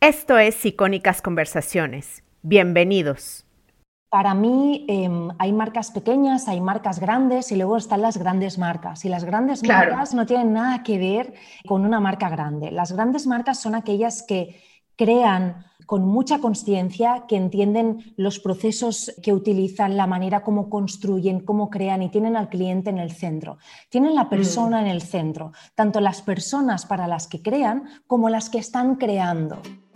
Esto es Icónicas Conversaciones. Bienvenidos. Para mí em, hay marcas pequeñas, hay marcas grandes y luego están las grandes marcas. Y las grandes marcas no tienen nada que ver con una marca grande. Las grandes marcas son aquellas que crean con mucha conciencia, que entienden los procesos que utilizan, la manera como construyen, cómo crean y tienen al cliente en el centro. Tienen la persona mm. en el centro, tanto las personas para las que crean como las que están creando.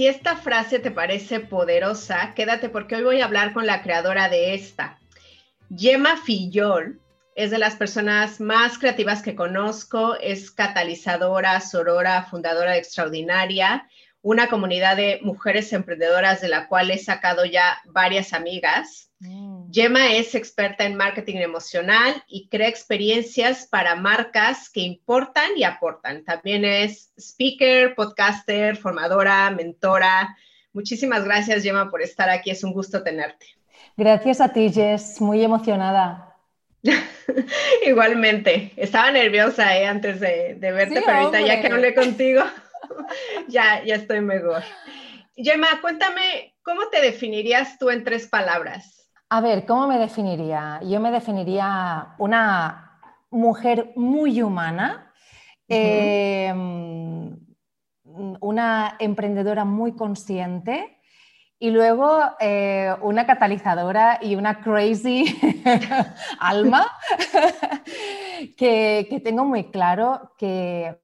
Si esta frase te parece poderosa, quédate porque hoy voy a hablar con la creadora de esta. Gemma Fillol es de las personas más creativas que conozco, es catalizadora, sorora, fundadora Extraordinaria, una comunidad de mujeres emprendedoras de la cual he sacado ya varias amigas. Mm. Gemma es experta en marketing emocional y crea experiencias para marcas que importan y aportan. También es speaker, podcaster, formadora, mentora. Muchísimas gracias, Gemma, por estar aquí. Es un gusto tenerte. Gracias a ti, Jess. Muy emocionada. Igualmente. Estaba nerviosa eh, antes de, verte, pero ahorita ya que hablé contigo, ya, ya estoy mejor. Gemma, cuéntame, ¿cómo te definirías tú en tres palabras? A ver, ¿cómo me definiría? Yo me definiría una mujer muy humana, em, una emprendedora muy consciente y luego eh, una catalizadora y una crazy alma que, que tengo muy claro que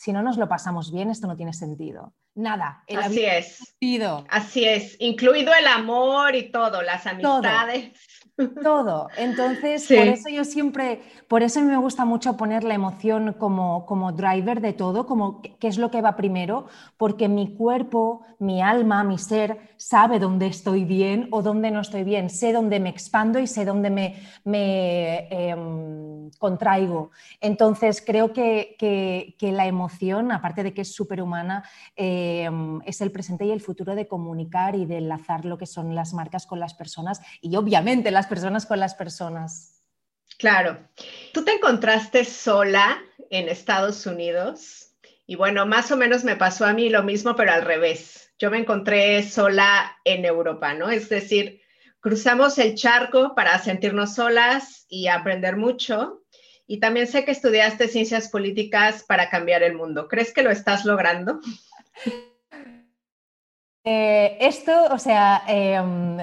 si no nos lo pasamos bien, esto no tiene sentido nada. Así es. Así es, incluido el amor y todo, las amistades. Todo. Entonces, por eso yo siempre, por eso a mí me gusta mucho poner la emoción como, como driver de todo, como qué es lo que va primero, porque mi cuerpo, mi alma, mi ser sabe dónde estoy bien o dónde no estoy bien, sé dónde me expando y sé dónde me, me em, contraigo. Entonces, creo que, que, la emoción, aparte de que es superhumana, em, es el presente y el futuro de comunicar y de enlazar lo que son las marcas con las personas y obviamente las personas con las personas. Claro. Tú te encontraste sola en Estados Unidos y bueno, más o menos me pasó a mí lo mismo, pero al revés. Yo me encontré sola en Europa, ¿no? Es decir, cruzamos el charco para sentirnos solas y aprender mucho. Y también sé que estudiaste ciencias políticas para cambiar el mundo. ¿Crees que lo estás logrando? Eh, esto, o sea, em,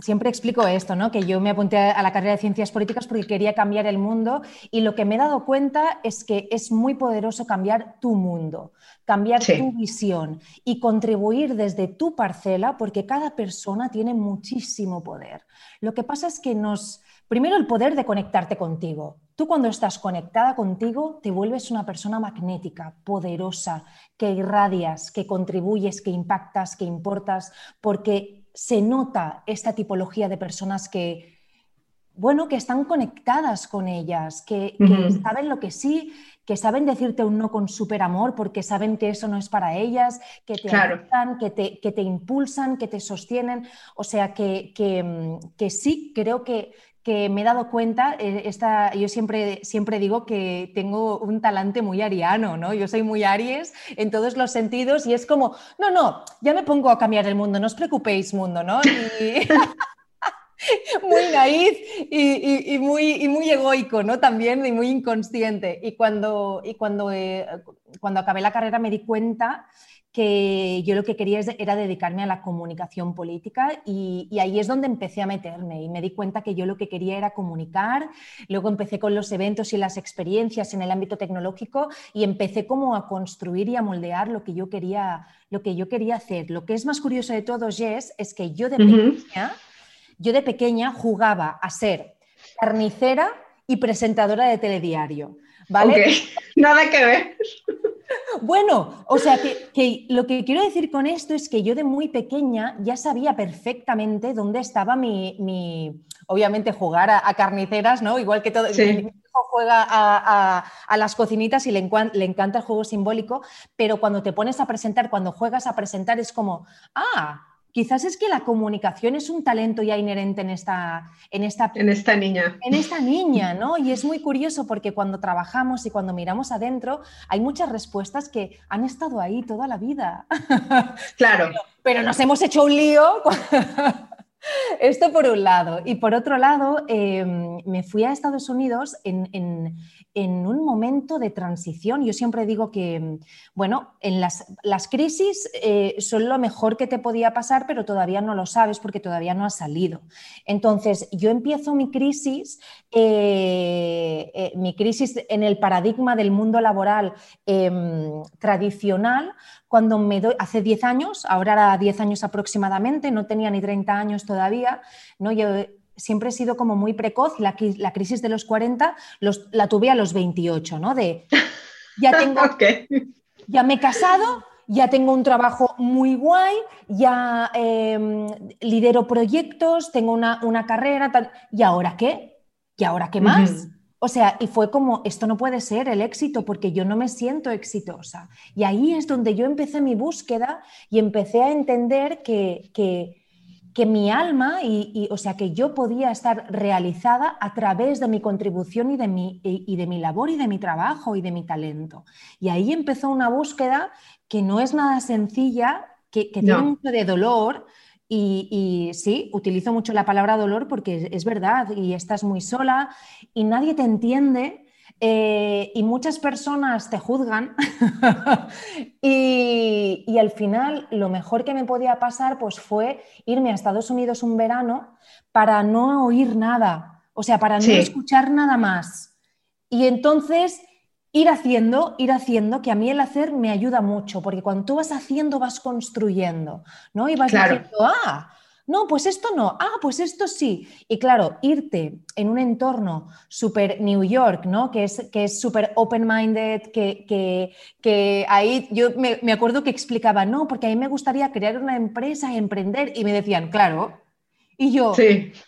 siempre explico esto, ¿no? que yo me apunté a la carrera de ciencias políticas porque quería cambiar el mundo y lo que me he dado cuenta es que es muy poderoso cambiar tu mundo, cambiar tu visión y contribuir desde tu parcela porque cada persona tiene muchísimo poder. Lo que pasa es que nos... Primero el poder de conectarte contigo. Tú cuando estás conectada contigo te vuelves una persona magnética, poderosa, que irradias, que contribuyes, que impactas, que importas, porque se nota esta tipología de personas que, bueno, que están conectadas con ellas, que, saben lo que sí, que saben decirte un no con súper amor porque saben que eso no es para ellas, que te ayudan, que te, que te impulsan, que te sostienen. O sea, que, que sí, creo que, que me he dado cuenta, eh, esta, yo siempre, siempre digo que tengo un talante muy ariano, ¿no? Yo soy muy Aries en todos los sentidos y es como, no, no, ya me pongo a cambiar el mundo, no os preocupéis mundo, ¿no? muy naíz y, muy, muy egoico, ¿no? También y muy inconsciente. Y cuando, y cuando, eh, cuando acabé la carrera me di cuenta que yo lo que quería era dedicarme a la comunicación política y, ahí es donde empecé a meterme y me di cuenta que yo lo que quería era comunicar, luego empecé con los eventos y las experiencias en el ámbito tecnológico y empecé como a construir y a moldear lo que yo quería, lo que yo quería hacer. Lo que es más curioso de todo, Jess, es que yo de pequeña, yo de pequeña jugaba a ser carnicera y presentadora de telediario. ¿Vale? Nada que ver. Bueno, o sea, que, lo que quiero decir con esto es que yo de muy pequeña ya sabía perfectamente dónde estaba mi, obviamente jugar a, carniceras, ¿no? Igual que todo, mi hijo juega a, las cocinitas y le, le encanta el juego simbólico, pero cuando te pones a presentar, cuando juegas a presentar es como, ah, Quizás es que la comunicación es un talento ya inherente en esta, en esta, en esta niña. En esta niña, ¿no? Y es muy curioso porque cuando trabajamos y cuando miramos adentro, hay muchas respuestas que han estado ahí toda la vida. Claro. pero nos hemos hecho un lío. Esto por un lado. Y por otro lado, em, me fui a Estados Unidos en, un momento de transición. Yo siempre digo que, bueno, en las, las crisis eh, son lo mejor que te podía pasar, pero todavía no lo sabes porque todavía no ha salido. Entonces, yo empiezo mi crisis, eh, eh, mi crisis en el paradigma del mundo laboral em, tradicional, cuando me doy, hace 10 años, ahora era 10 años aproximadamente, no tenía ni 30 años todavía, ¿no? Yo siempre he sido como muy precoz la, la crisis de los 40 los, la tuve a los 28, ¿no? De, ya tengo, ya me he casado, ya tengo un trabajo muy guay, ya em, lidero proyectos, tengo una, una carrera, tal, ¿y ahora qué? ¿Y ahora qué más? O sea, y fue como, esto no puede ser el éxito porque yo no me siento exitosa. Y ahí es donde yo empecé mi búsqueda y empecé a entender que, que, mi alma, y, o sea, que yo podía estar realizada a través de mi contribución y de mi, y de mi labor y de mi trabajo y de mi talento. Y ahí empezó una búsqueda que no es nada sencilla, que, tiene mucho de dolor, y, sí, utilizo mucho la palabra dolor porque es, verdad y estás muy sola y nadie te entiende eh, y muchas personas te juzgan y, y, al final lo mejor que me podía pasar pues fue irme a Estados Unidos un verano para no oír nada, o sea, para no escuchar nada más. Y entonces ir haciendo, ir haciendo, que a mí el hacer me ayuda mucho, porque cuando tú vas haciendo vas construyendo, ¿no? Y vas diciendo, ah, no, pues esto no, ah, pues esto sí. Y claro, irte en un entorno súper New York, ¿no? Que es que es súper open-minded, que, que, que, ahí yo me, me acuerdo que explicaba, no, porque a mí me gustaría crear una empresa, emprender, y me decían, claro, y yo,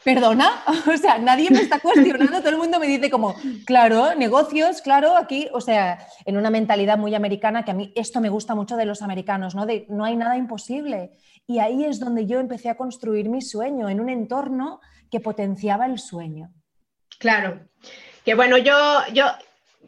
¿perdona? O sea, nadie me está cuestionando, todo el mundo me dice como, claro, negocios, claro, aquí, o sea, en una mentalidad muy americana, que a mí esto me gusta mucho de los americanos, ¿no? De no hay nada imposible. Y ahí es donde yo empecé a construir mi sueño, en un entorno que potenciaba el sueño. Claro. Que bueno, yo, yo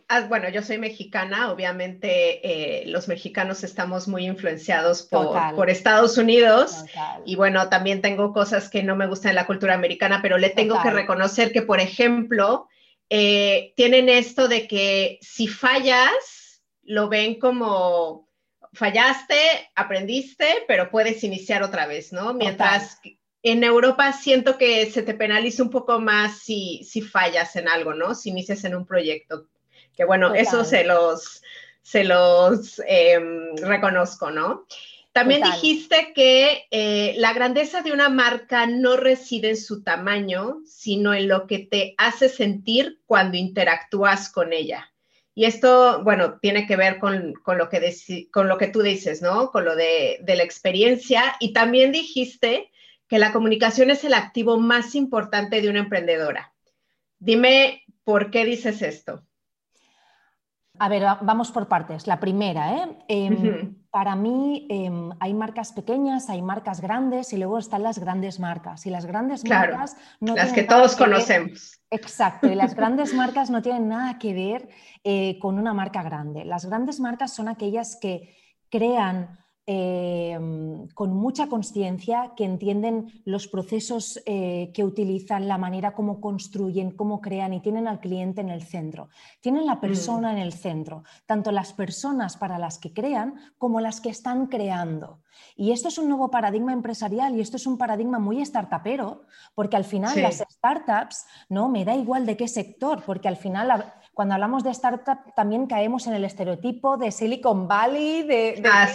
Ah, bueno, yo soy mexicana, obviamente eh, los mexicanos estamos muy influenciados por, Estados Unidos y bueno, también tengo cosas que no me gustan en la cultura americana, pero le tengo que reconocer que, por ejemplo, eh, tienen esto de que si fallas, lo ven como fallaste, aprendiste, pero puedes iniciar otra vez, ¿no? Mientras en Europa siento que se te penaliza un poco más si, si fallas en algo, ¿no? Si inicias en un proyecto. Que bueno, eso se los, se los em, reconozco, ¿no? También dijiste que eh, la grandeza de una marca no reside en su tamaño, sino en lo que te hace sentir cuando interactúas con ella. Y esto, bueno, tiene que ver con, lo, que con lo que tú dices, ¿no? Con lo de, de la experiencia. Y también dijiste que la comunicación es el activo más importante de una emprendedora. Dime, ¿por qué dices esto? A ver, vamos por partes. La primera, ¿eh? Em, para mí em, hay marcas pequeñas, hay marcas grandes y luego están las grandes marcas. Y las grandes marcas no las que todos conocemos. Exacto, y las grandes marcas no tienen nada que ver eh, con una marca grande. Las grandes marcas son aquellas que crean Em, con mucha conciencia, que entienden los procesos eh, que utilizan, la manera como construyen, cómo crean y tienen al cliente en el centro. Tienen la persona mm. en el centro, tanto las personas para las que crean como las que están creando. Y esto es un nuevo paradigma empresarial y esto es un paradigma muy startupero, porque al final las startups, ¿no? Me da igual de qué sector, porque al final cuando hablamos de startup también caemos en el estereotipo de Silicon Valley, de, ah,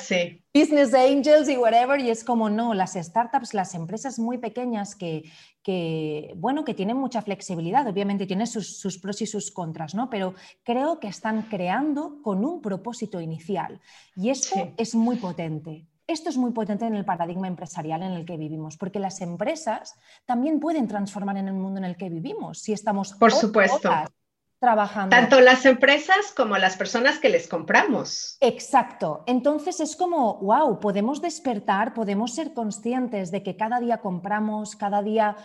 business angels y whatever, y es como no, las startups, las empresas muy pequeñas que, que bueno, que tienen mucha flexibilidad, obviamente tienen sus, pros y sus contras, ¿no? Pero creo que están creando con un propósito inicial y esto es muy potente. Esto es muy potente en el paradigma empresarial en el que vivimos, porque las empresas también pueden transformar en el mundo en el que vivimos si estamos por supuesto trabajando. Tanto las empresas como las personas que les compramos. Exacto. Entonces es como, wow, podemos despertar, podemos ser conscientes de que cada día compramos, cada día,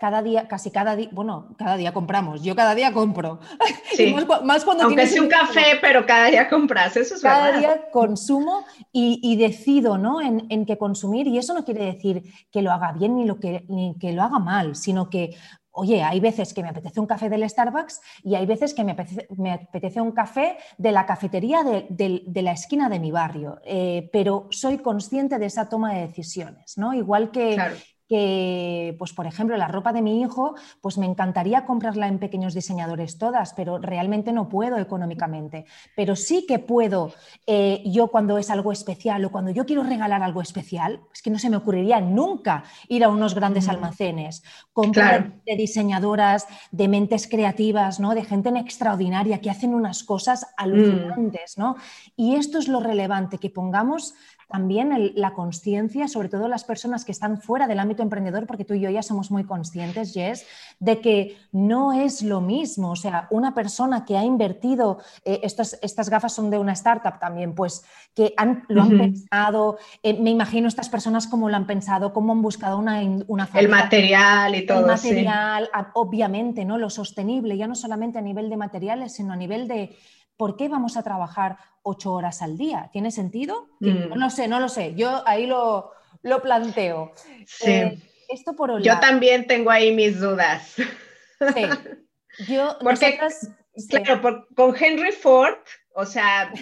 cada día, casi cada día, bueno, cada día compramos, yo cada día compro. Sí. más, cuando Aunque sea un café, pero cada día compras, eso es cada verdad. Cada día consumo y, decido ¿no? En, en qué consumir y eso no quiere decir que lo haga bien ni, lo que, ni que lo haga mal, sino que Oye, hay veces que me apetece un café del Starbucks y hay veces que me apetece, un café de la cafetería de, la esquina de mi barrio, eh, pero soy consciente de esa toma de decisiones, ¿no? Igual que, que, pues por ejemplo, la ropa de mi hijo, pues me encantaría comprarla en pequeños diseñadores todas, pero realmente no puedo económicamente. Pero sí que puedo, eh, yo cuando es algo especial o cuando yo quiero regalar algo especial, es que no se me ocurriría nunca ir a unos grandes almacenes, comprar de diseñadoras, de mentes creativas, ¿no? de gente extraordinaria que hacen unas cosas alucinantes. ¿no? Y esto es lo relevante, que pongamos también la conciencia, sobre todo las personas que están fuera del ámbito emprendedor, porque tú y yo ya somos muy conscientes, Jess, de que no es lo mismo. O sea, una persona que ha invertido, eh, estas, estas, gafas son de una startup también, pues que han, lo han pensado, eh, me imagino estas personas cómo lo han pensado, cómo han buscado una, una El material y todo. El material, obviamente, ¿no? Lo sostenible, ya no solamente a nivel de materiales, sino a nivel de ¿por qué vamos a trabajar ocho horas al día? ¿Tiene sentido? Mm. No sé, no lo sé. Yo ahí lo, planteo. Sí. Eh, esto por Yo también tengo ahí mis dudas. Sí. Yo, Porque, claro, con Henry Ford, o sea,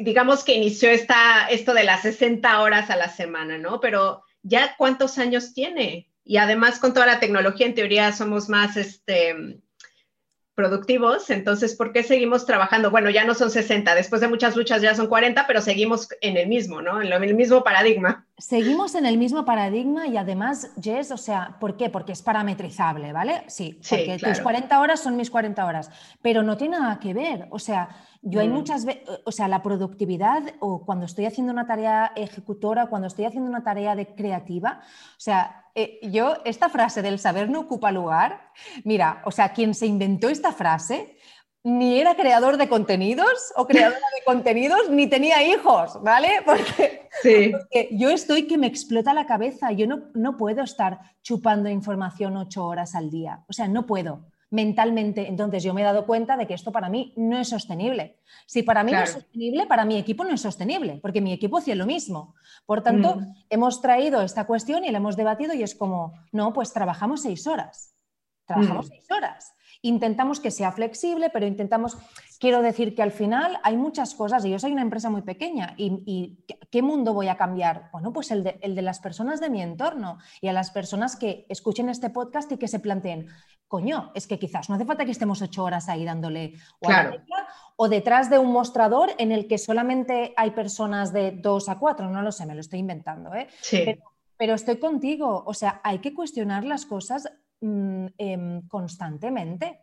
digamos que inició esta, esto de las 60 horas a la semana, ¿no? Pero ya cuántos años tiene? Y además con toda la tecnología, en teoría somos más, este, productivos, entonces, ¿por qué seguimos trabajando? Bueno, ya no son 60, después de muchas luchas ya son 40, pero seguimos en el mismo, ¿no? En, el mismo paradigma. Seguimos en el mismo paradigma y además, Jess, o sea, ¿por qué? Porque es parametrizable, ¿vale? Sí, porque tus 40 horas son mis 40 horas, pero no tiene nada que ver, o sea, yo hay mm. muchas veces, o sea, la productividad o cuando estoy haciendo una tarea ejecutora, cuando estoy haciendo una tarea de creativa, o sea, eh, yo esta frase del saber no ocupa lugar, mira, o sea, quien se inventó esta frase ni era creador de contenidos o creadora de contenidos, ni tenía hijos, ¿vale? Porque, sí. porque, yo estoy que me explota la cabeza, yo no, no puedo estar chupando información ocho horas al día, o sea, no puedo mentalmente. Entonces yo me he dado cuenta de que esto para mí no es sostenible. Si para mí no es sostenible, para mi equipo no es sostenible, porque mi equipo hacía lo mismo. Por tanto, mm. hemos traído esta cuestión y la hemos debatido y es como, no, pues trabajamos seis horas. Trabajamos mm. seis horas. Intentamos que sea flexible, pero intentamos, quiero decir que al final hay muchas cosas, y yo soy una empresa muy pequeña, y, ¿qué mundo voy a cambiar? Bueno, pues el de, el de, las personas de mi entorno y a las personas que escuchen este podcast y que se planteen, coño, es que quizás no hace falta que estemos ocho horas ahí dándole o, detrás de un mostrador en el que solamente hay personas de dos a cuatro, no lo sé, me lo estoy inventando, ¿eh? pero, estoy contigo, o sea, hay que cuestionar las cosas mm, em, constantemente.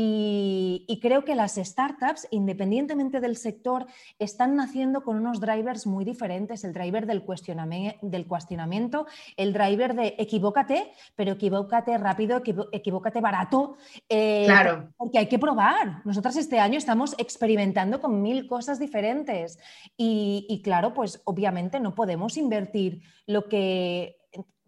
Y, creo que las startups, independientemente del sector, están naciendo con unos drivers muy diferentes. El driver del, del cuestionamiento, el driver de equivócate, pero equivócate rápido, equivócate barato. Eh, claro. Porque hay que probar. Nosotras este año estamos experimentando con mil cosas diferentes. y claro, pues obviamente no podemos invertir lo que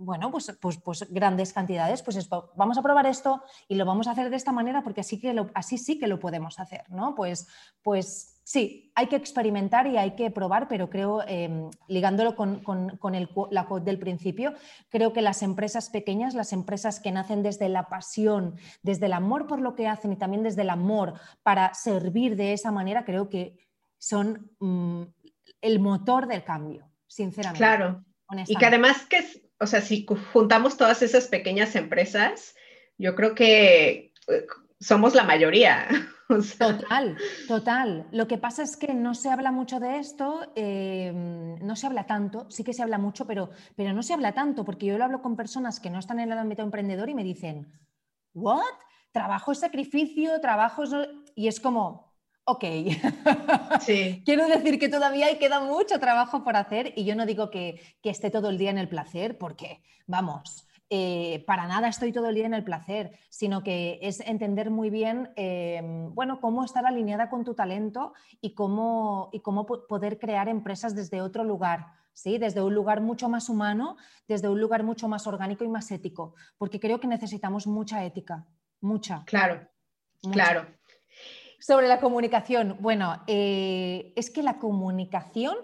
bueno, pues, pues, pues, grandes cantidades, pues vamos a probar esto y lo vamos a hacer de esta manera porque así, que así sí que lo podemos hacer, ¿no? Pues, pues sí, hay que experimentar y hay que probar, pero creo, em, ligándolo con, el, la del principio, creo que las empresas pequeñas, las empresas que nacen desde la pasión, desde el amor por lo que hacen y también desde el amor para servir de esa manera, creo que son mm, el motor del cambio sinceramente. Claro. Y que además que, o sea, si juntamos todas esas pequeñas empresas, yo creo que eh, somos la mayoría. Total, total. Lo que pasa es que no se habla mucho de esto, em, no se habla tanto, sí que se habla mucho, pero, pero no se habla tanto, porque yo lo hablo con personas que no están en el ámbito emprendedor y me dicen, ¿what? Trabajo es sacrificio, trabajo es... Y es como, ok. Sí. Quiero decir que todavía hay, queda mucho trabajo por hacer y yo no digo que, que esté todo el día en el placer, porque, vamos, eh, para nada estoy todo el día en el placer, sino que es entender muy bien, em, bueno, cómo estar alineada con tu talento y cómo, y cómo poder crear empresas desde otro lugar, ¿sí? Desde un lugar mucho más humano, desde un lugar mucho más orgánico y más ético, porque creo que necesitamos mucha ética, mucha. Claro, claro. Sobre la comunicación, bueno, eh, es que la comunicación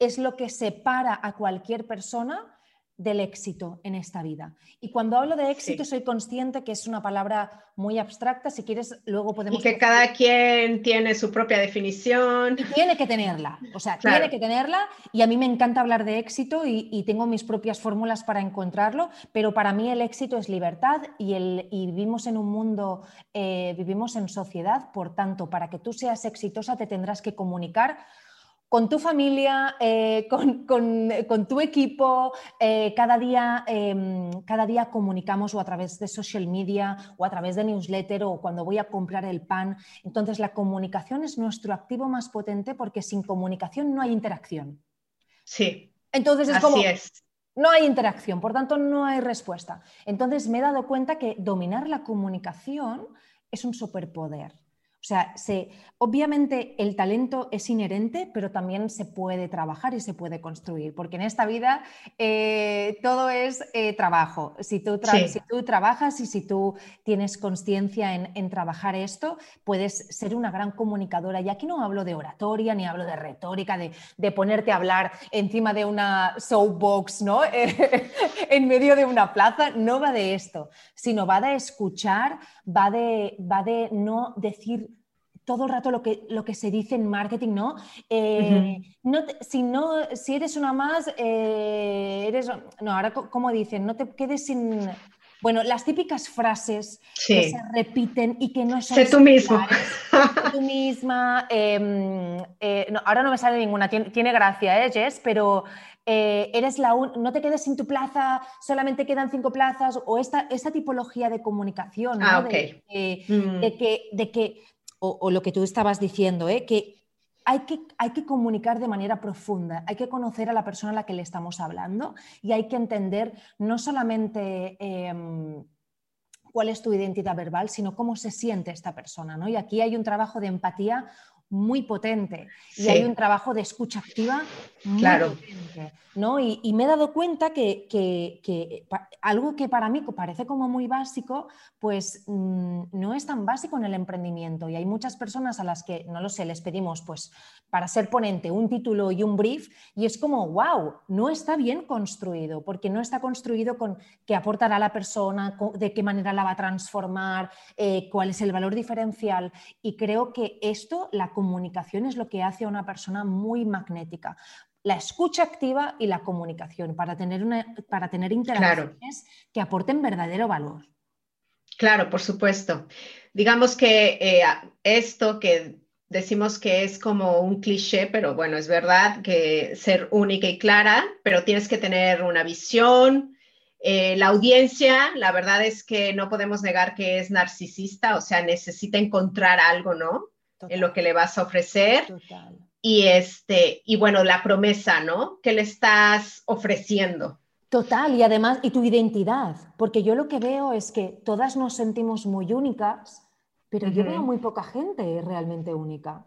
es lo que separa a cualquier persona del éxito en esta vida. Y cuando hablo de éxito soy consciente que es una palabra muy abstracta, si quieres luego podemos... Y que cada quien tiene su propia definición. Y tiene que tenerla, o sea, tiene que tenerla. Y a mí me encanta hablar de éxito y, tengo mis propias fórmulas para encontrarlo, pero para mí el éxito es libertad y, el, vivimos en un mundo, eh, vivimos en sociedad, por tanto, para que tú seas exitosa te tendrás que comunicar con tu familia, eh, con, tu equipo, eh, cada, día, em, cada día comunicamos o a través de social media o a través de newsletter o cuando voy a comprar el pan. Entonces la comunicación es nuestro activo más potente porque sin comunicación no hay interacción. Sí. Entonces es como... No hay interacción, por tanto no hay respuesta. Entonces me he dado cuenta que dominar la comunicación es un superpoder. O sea, se, obviamente el talento es inherente, pero también se puede trabajar y se puede construir, porque en esta vida eh, todo es eh, trabajo. Si tú, si tú, trabajas y si tú tienes conciencia en, trabajar esto, puedes ser una gran comunicadora. Y aquí no hablo de oratoria, ni hablo de retórica, de, ponerte a hablar encima de una soapbox, ¿no? en medio de una plaza. No va de esto, sino va de escuchar, va de, va de no decir todo el rato lo que, lo que se dice en marketing, ¿no? Eh, no si, no si eres una más, eh, eres... No, ahora como dicen, no te quedes sin... Bueno, las típicas frases que se repiten y que no son... Sé tú mismo. Sé tú misma. Em, eh, ahora no me sale ninguna, tiene, gracia, ¿eh, Jess? Pero eres la no te quedes sin tu plaza, solamente quedan cinco plazas, o esta, esta tipología de comunicación, ¿no? Ah, mm. de, que, de que o, lo que tú estabas diciendo, ¿eh? que, hay que hay que comunicar de manera profunda, hay que conocer a la persona a la que le estamos hablando y hay que entender no solamente... Em, cuál es tu identidad verbal, sino cómo se siente esta persona. ¿no? Y aquí hay un trabajo de empatía muy potente y hay un trabajo de escucha activa potente. ¿no? Y, me he dado cuenta que, algo que para mí parece como muy básico, pues mm, no es tan básico en el emprendimiento. Y hay muchas personas a las que, no lo sé, les pedimos pues para ser ponente un título y un brief y es como, wow, no está bien construido, porque no está construido con qué aportará la persona, de qué manera la va a transformar, eh, cuál es el valor diferencial. Y creo que esto, la comunicación, es lo que hace a una persona muy magnética la escucha activa y la comunicación para tener, una, para tener interacciones que aporten verdadero valor. Claro, por supuesto. Digamos que eh, esto que decimos que es como un cliché, pero bueno, es verdad que ser única y clara, pero tienes que tener una visión. Eh, la audiencia, la verdad es que no podemos negar que es narcisista, o sea, necesita encontrar algo, ¿no? En lo que le vas a ofrecer. Total y este y bueno la promesa no que le estás ofreciendo. Total y además y tu identidad porque yo lo que veo es que todas nos sentimos muy únicas pero yo veo muy poca gente realmente única.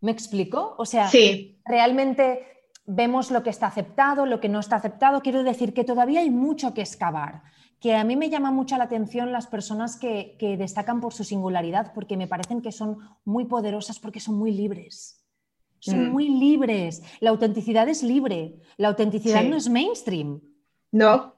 Me explico o sea sí. realmente vemos lo que está aceptado lo que no está aceptado. Quiero decir que todavía hay mucho que excavar que a mí me llama mucho la atención las personas que, que destacan por su singularidad porque me parecen que son muy poderosas porque son muy libres son mm. muy libres. La autenticidad es libre. La autenticidad no es mainstream. No.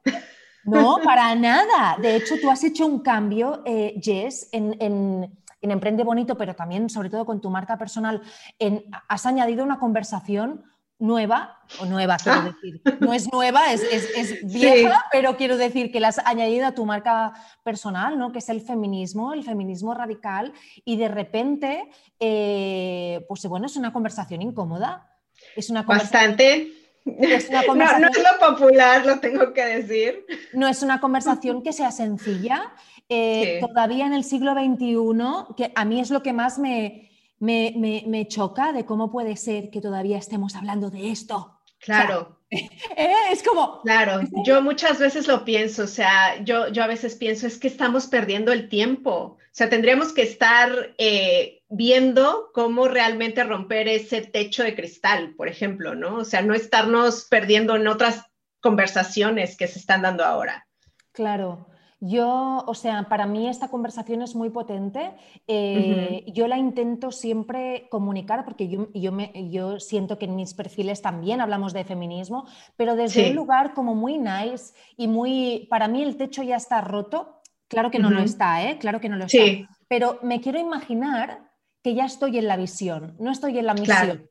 No, para nada. De hecho, tú has hecho un cambio, eh, Jess, en, en, Emprende Bonito, pero también, sobre todo con tu marca personal, en, has añadido una conversación nueva, o nueva quiero ah. decir, no es nueva, es, vieja, pero quiero decir que la has añadido a tu marca personal, ¿no? que es el feminismo, el feminismo radical, y de repente, eh, pues bueno, es una conversación incómoda. Es una Bastante. Es una conversación, no, es lo popular, lo tengo que decir. No es una conversación que sea sencilla. Eh, todavía en el siglo XXI, que a mí es lo que más me, me, choca de cómo puede ser que todavía estemos hablando de esto. Claro. ¿eh? es como... Claro, yo muchas veces lo pienso, o sea, yo, yo a veces pienso, es que estamos perdiendo el tiempo, o sea, tendríamos que estar eh, viendo cómo realmente romper ese techo de cristal, por ejemplo, ¿no? O sea, no estarnos perdiendo en otras conversaciones que se están dando ahora. Claro. Yo, o sea, para mí esta conversación es muy potente. Eh, yo la intento siempre comunicar porque yo, yo, me, yo, siento que en mis perfiles también hablamos de feminismo, pero desde un lugar como muy nice y muy, para mí el techo ya está roto. Claro que no lo está, ¿eh? Claro que no lo está. Pero me quiero imaginar que ya estoy en la visión, no estoy en la misión.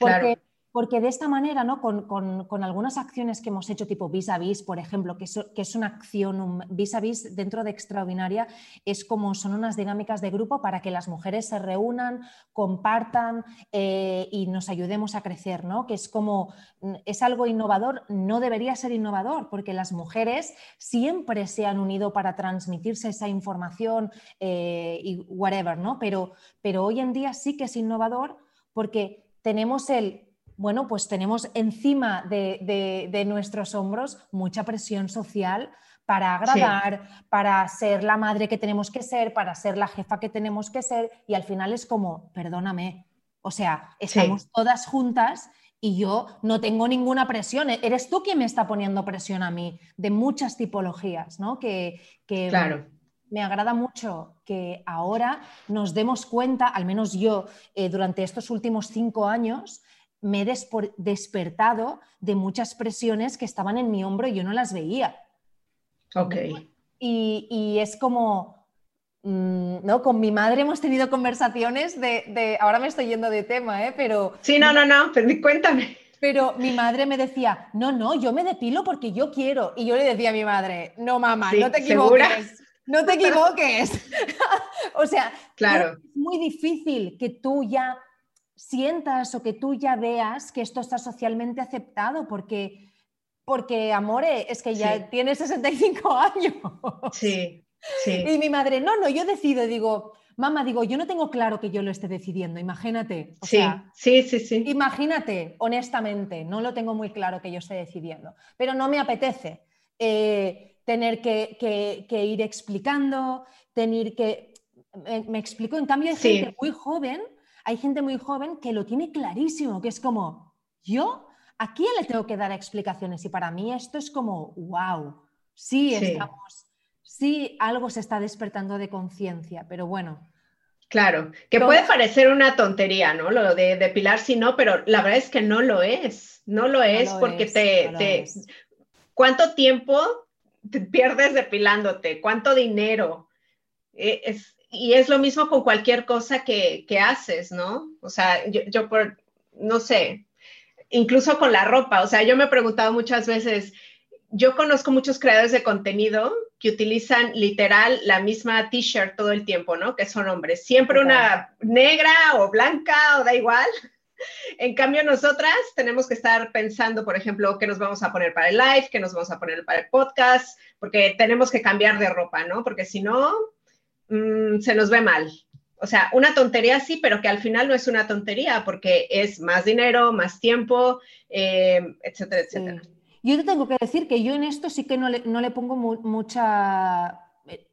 Porque porque de esta manera, ¿no? con, algunas acciones que hemos hecho, tipo vis a vis, por ejemplo, que, que es una acción vis a vis dentro de extraordinaria, es como son unas dinámicas de grupo para que las mujeres se reúnan, compartan eh, y nos ayudemos a crecer, ¿no? que es como, es algo innovador, no debería ser innovador, porque las mujeres siempre se han unido para transmitirse esa información eh, y whatever, ¿no? Pero, pero hoy en día sí que es innovador porque tenemos el bueno, pues tenemos encima de, nuestros hombros mucha presión social para agradar, para ser la madre que tenemos que ser, para ser la jefa que tenemos que ser, y al final es como, perdóname, o sea, estamos todas juntas y yo no tengo ninguna presión, eres tú quien me está poniendo presión a mí, de muchas tipologías, ¿no? Que, claro. me agrada mucho que ahora nos demos cuenta, al menos yo, eh, durante estos últimos cinco años, me he despertado de muchas presiones que estaban en mi hombro y yo no las veía. Ok. Y, es como, mm, ¿no? Con mi madre hemos tenido conversaciones de, ahora me estoy yendo de tema, ¿eh? Pero... Sí, no, no, no, pero cuéntame. Pero mi madre me decía, no, no, yo me depilo porque yo quiero. Y yo le decía a mi madre, no, mamá, no te equivoques. No te equivoques. o sea, claro. es muy difícil que tú ya sientas o que tú ya veas que esto está socialmente aceptado, porque, porque amore, es que ya tiene 65 años. Sí, sí. Y mi madre, no, no, yo decido, digo, mamá, digo, yo no tengo claro que yo lo esté decidiendo, imagínate. sí, sí, sí, sí. Imagínate, honestamente, no lo tengo muy claro que yo esté decidiendo, pero no me apetece eh, tener que, ir explicando, tener que... Me, explico, en cambio hay gente muy joven hay gente muy joven que lo tiene clarísimo, que es como, yo, ¿a quién le tengo que dar explicaciones? Y para mí esto es como, wow, sí, estamos, sí, algo se está despertando de conciencia, pero bueno. Claro, que puede parecer una tontería, ¿no? Lo de depilar, sí, no, pero la verdad es que no lo es, no lo es porque te, ¿Cuánto tiempo te pierdes depilándote? ¿Cuánto dinero? Eh, es, y es lo mismo con cualquier cosa que, haces, ¿no? O sea, yo, por, no sé, incluso con la ropa, o sea, yo me he preguntado muchas veces, yo conozco muchos creadores de contenido que utilizan literal la misma t-shirt todo el tiempo, ¿no? Que son hombres, siempre una negra o blanca o da igual. En cambio, nosotras tenemos que estar pensando, por ejemplo, qué nos vamos a poner para el live, qué nos vamos a poner para el podcast, porque tenemos que cambiar de ropa, ¿no? Porque si no, Mm, se nos ve mal. O sea, una tontería sí, pero que al final no es una tontería porque es más dinero, más tiempo, eh, etcétera, etcétera. Yo te tengo que decir que yo en esto sí que no le, no le pongo mucha...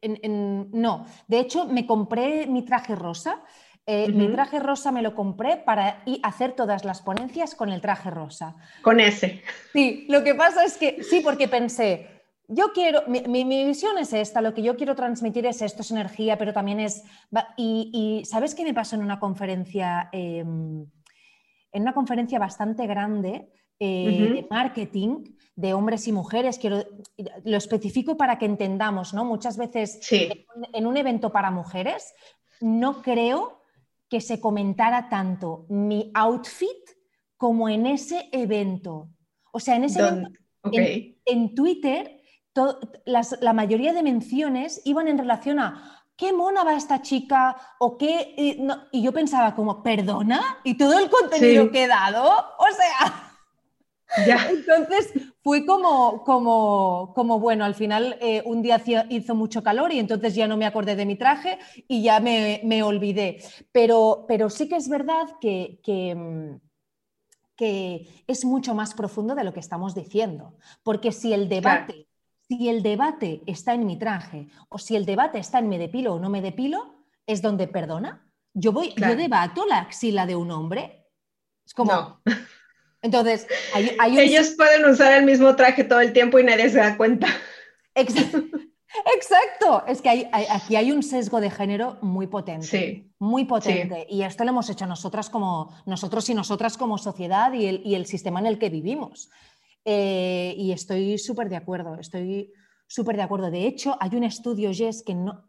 no, de hecho me compré mi traje rosa. Eh, mi traje rosa me lo compré para ir hacer todas las ponencias con el traje rosa. Con ese. Sí, lo que pasa es que sí, porque pensé, yo quiero, mi, visión es esta, lo que yo quiero transmitir es esto, es energía, pero también es... Y, ¿sabes qué me pasó en una conferencia, em, en una conferencia bastante grande eh, de marketing de hombres y mujeres? Quiero, lo especifico para que entendamos, ¿no? Muchas veces en un evento para mujeres no creo que se comentara tanto mi outfit como en ese evento. O sea, en ese evento, en, Twitter, la mayoría de menciones iban en relación a qué mona va esta chica o qué... Y, yo pensaba como, ¿perdona? ¿Y todo el contenido que he dado? O sea... Entonces fue como, como, como, bueno, al final eh, un día hizo mucho calor y entonces ya no me acordé de mi traje y ya me, me olvidé. Pero, pero sí que es verdad que, que, mm, que, es mucho más profundo de lo que estamos diciendo. Porque si el debate, si el debate está en mi traje o si el debate está en me depilo o no me depilo, es donde perdona. Yo voy, yo debato la axila de un hombre. Es como. Entonces, ellos pueden usar el mismo traje todo el tiempo y nadie se da cuenta. Exacto, es que aquí hay un sesgo de género muy potente, sí. muy potente, y esto lo hemos hecho nosotras como nosotros y nosotras como sociedad y el, sistema en el que vivimos. Eh, y estoy súper de acuerdo, estoy súper de acuerdo. De hecho, hay un estudio, Jess, que no,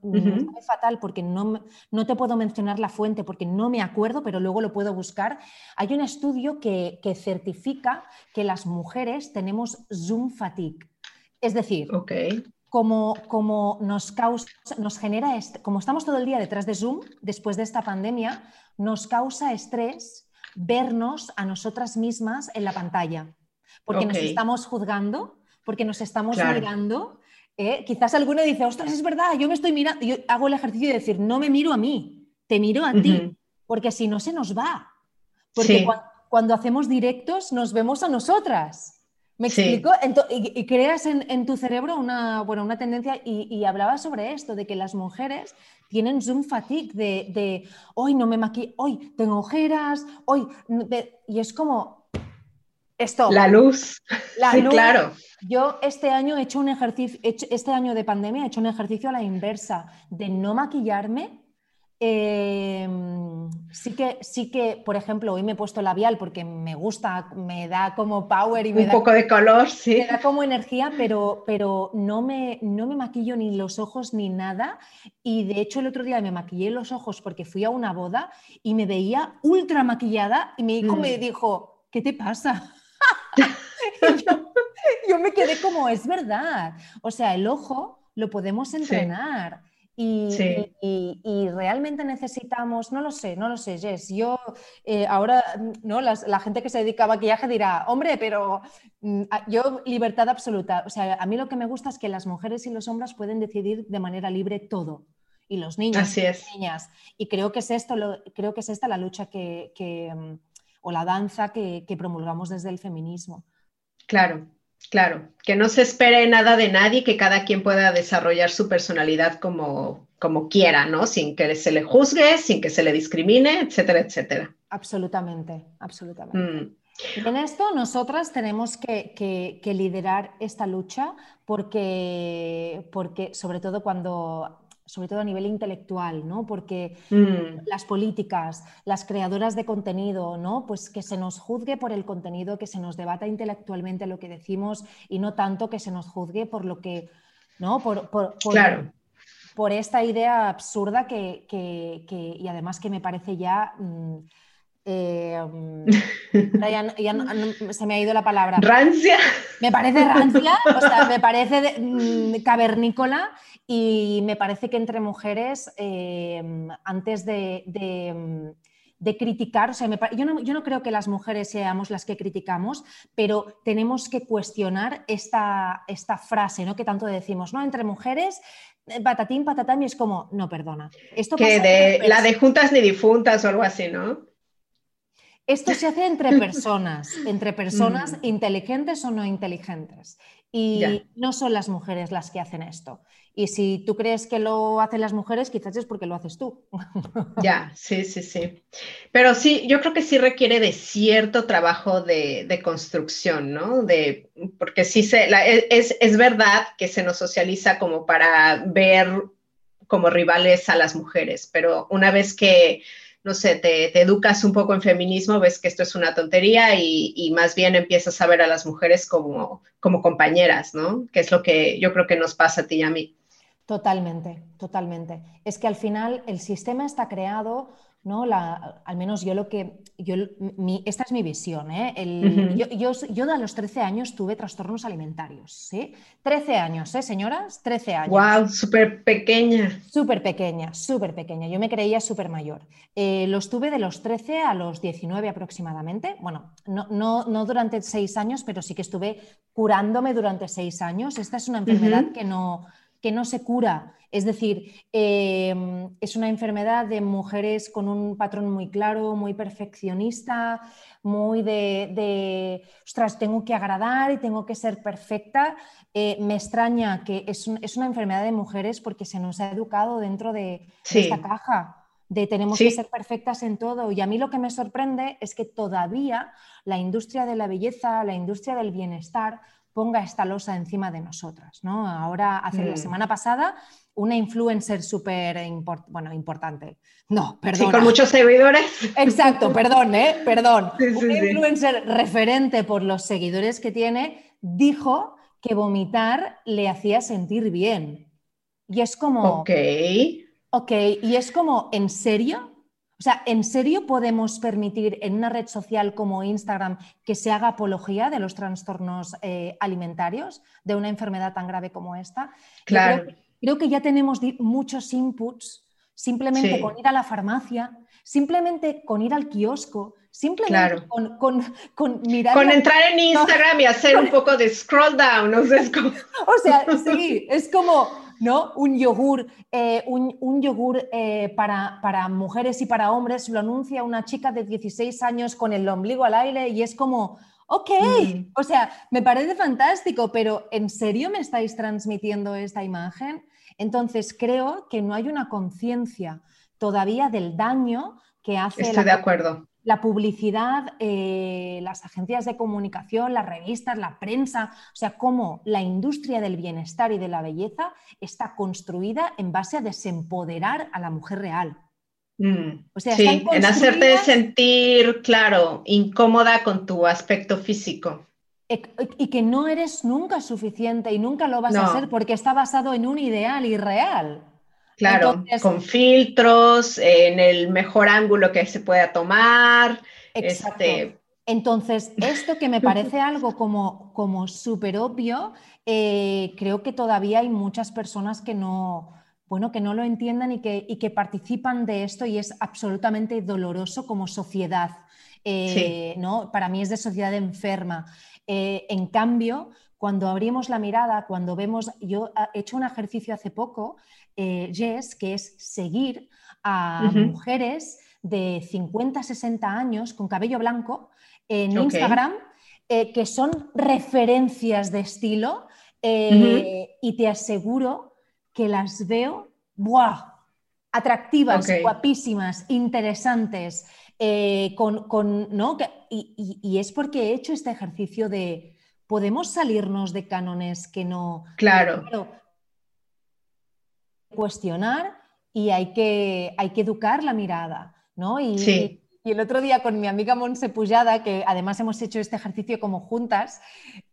es fatal porque no, no, te puedo mencionar la fuente porque no me acuerdo, pero luego lo puedo buscar. Hay un estudio que, certifica que las mujeres tenemos Zoom fatigue. Es decir, como, como nos, causa, nos genera, como estamos todo el día detrás de Zoom, después de esta pandemia, nos causa estrés vernos a nosotras mismas en la pantalla, porque nos estamos juzgando, porque nos estamos mirando ¿eh? Quizás alguno dice, ostras, es verdad, yo me estoy mirando, yo hago el ejercicio de decir, no me miro a mí, te miro a ti, porque si no se nos va. Porque cuando, hacemos directos nos vemos a nosotras. ¿Me explico? y, creas en, tu cerebro una, bueno, una tendencia y, hablaba sobre esto, de que las mujeres tienen Zoom fatigue, de, hoy no me maquillo, hoy tengo ojeras, hoy... y es como, esto. La luz. La luz. claro. Yo este año he hecho un ejercicio, este año de pandemia he hecho un ejercicio a la inversa, de no maquillarme. Em, sí, que, sí que, por ejemplo, hoy me he puesto labial porque me gusta, me da como power y me un poco de color, sí. Me da como energía, pero, pero no, me, no me maquillo ni los ojos ni nada. Y de hecho el otro día me maquillé los ojos porque fui a una boda y me veía ultra maquillada y mi hijo me mm. dijo, ¿qué te pasa? yo, me quedé como, es verdad. O sea, el ojo lo podemos entrenar. Y, realmente necesitamos, no lo sé, no lo sé, Jess. Yo eh, ahora, ¿no? la gente que se dedica a maquillaje dirá, hombre, pero mm, yo libertad absoluta. O sea, a mí lo que me gusta es que las mujeres y los hombres pueden decidir de manera libre todo. Y los niños y las niñas. Y creo que es esto, creo que es esta la lucha que, mm, o la danza que promulgamos desde el feminismo. Claro, claro. Que no se espere nada de nadie, que cada quien pueda desarrollar su personalidad como, como quiera, ¿no? Sin que se le juzgue, sin que se le discrimine, etcétera, etcétera. Absolutamente, absolutamente. Mm. En esto nosotras tenemos que, que, liderar esta lucha porque, porque sobre todo cuando sobre todo a nivel intelectual, ¿no? Porque mm. las políticas, las creadoras de contenido, ¿no? Pues que se nos juzgue por el contenido, que se nos debata intelectualmente lo que decimos y no tanto que se nos juzgue por lo que, ¿no? Por, por, esta idea absurda que, y además que me parece ya... Mm, eh, mm, ya, se me ha ido la palabra. Rancia. Me parece rancia, o sea, me parece cavernícola y me parece que entre mujeres, em, antes de, criticar, o sea, yo, no, creo que las mujeres seamos las que criticamos, pero tenemos que cuestionar esta, esta frase, ¿no? Que tanto decimos, ¿no? Entre mujeres, eh, patatín, patatán, y es como, no, perdona. Esto que de, la de juntas ni difuntas o algo así, ¿no? Esto se hace entre personas, entre personas mm. inteligentes o no inteligentes. Y no son las mujeres las que hacen esto. Y si tú crees que lo hacen las mujeres, quizás es porque lo haces tú. Ya, sí, sí, sí. Pero sí, yo creo que sí requiere de cierto trabajo de, construcción, ¿no? De, porque sí se, e, es, es verdad que se nos socializa como para ver como rivales a las mujeres, pero una vez que no sé, te, educas un poco en feminismo, ves que esto es una tontería y, más bien empiezas a ver a las mujeres como, como compañeras, ¿no? Que es lo que yo creo que nos pasa a ti y a mí. Totalmente, totalmente. Es que al final el sistema está creado ¿no? La, al menos yo lo que, yo, esta es mi visión, ¿eh? El, yo, yo, a los 13 años tuve trastornos alimentarios, ¿sí? 13 años, ¿eh, señoras? 13 años. ¡Wow! Súper pequeña. Súper pequeña, súper pequeña. Yo me creía súper mayor. Eh, los tuve de los 13 a los 19 aproximadamente. Bueno, no, no, no durante 6 años, pero sí que estuve curándome durante 6 años. Esta es una enfermedad que no que no se cura. Es decir, em, es una enfermedad de mujeres con un patrón muy claro, muy perfeccionista, muy de, ostras, tengo que agradar y tengo que ser perfecta. Eh, me extraña que es, una enfermedad de mujeres porque se nos ha educado dentro de, esta caja de tenemos que ser perfectas en todo. Y a mí lo que me sorprende es que todavía la industria de la belleza, la industria del bienestar, ponga esta losa encima de nosotras. ¿no? Ahora, hace la mm. semana pasada, una influencer súper bueno, importante. No, perdón. Sí, con muchos seguidores. Exacto, perdón, ¿eh? Perdón. una influencer referente por los seguidores que tiene dijo que vomitar le hacía sentir bien. Y es como... Ok. Ok, y es como, ¿en serio? O sea, ¿en serio podemos permitir en una red social como Instagram que se haga apología de los trastornos eh, alimentarios, de una enfermedad tan grave como esta? Claro. Creo, que ya tenemos muchos inputs simplemente con ir a la farmacia, simplemente con ir al kiosco, simplemente con, con, mirar. Con entrar en Instagram y hacer un poco de scroll down. O sea, o sea sí, es como ¿no? Un yogur, eh, un, yogur eh, para, mujeres y para hombres, lo anuncia una chica de 16 años con el ombligo al aire y es como, ok, mm. o sea, me parece fantástico, pero ¿en serio me estáis transmitiendo esta imagen? Entonces creo que no hay una conciencia todavía del daño que hace Estoy de acuerdo la publicidad, eh, las agencias de comunicación, las revistas, la prensa, o sea, cómo la industria del bienestar y de la belleza está construida en base a desempoderar a la mujer real. Mm, o sea, sí, en hacerte sentir, claro, incómoda con tu aspecto físico. Y que no eres nunca suficiente y nunca lo vas a ser porque está basado en un ideal irreal. Claro, con filtros, en el mejor ángulo que se pueda tomar. Este... Entonces, esto que me parece algo como, como súper obvio, eh, creo que todavía hay muchas personas que no, bueno, que no lo entiendan y que, y que participan de esto y es absolutamente doloroso como sociedad. Eh, ¿no? Para mí es de sociedad enferma. Eh, en cambio, cuando abrimos la mirada, cuando vemos, yo he hecho un ejercicio hace poco, eh, Jess, que es seguir a mujeres de 50, 60 años con cabello blanco en Instagram, eh, que son referencias de estilo eh, y te aseguro que las veo, ¡buah! Atractivas, guapísimas, interesantes, con, ¿no? y es porque he hecho este ejercicio de podemos salirnos de cánones que no... Claro. Cuestionar y hay que, hay que educar la mirada, ¿no? Y, y, el otro día con mi amiga Monse Pujada, que además hemos hecho este ejercicio como juntas,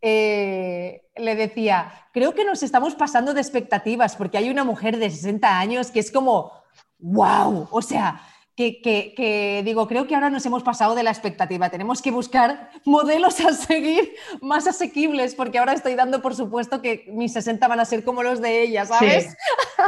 eh, le decía, creo que nos estamos pasando de expectativas porque hay una mujer de 60 años que es como, wow, o sea, que, digo, creo que ahora nos hemos pasado de la expectativa. Tenemos que buscar modelos a seguir más asequibles, porque ahora estoy dando por supuesto que mis 60 van a ser como los de ella, ¿sabes?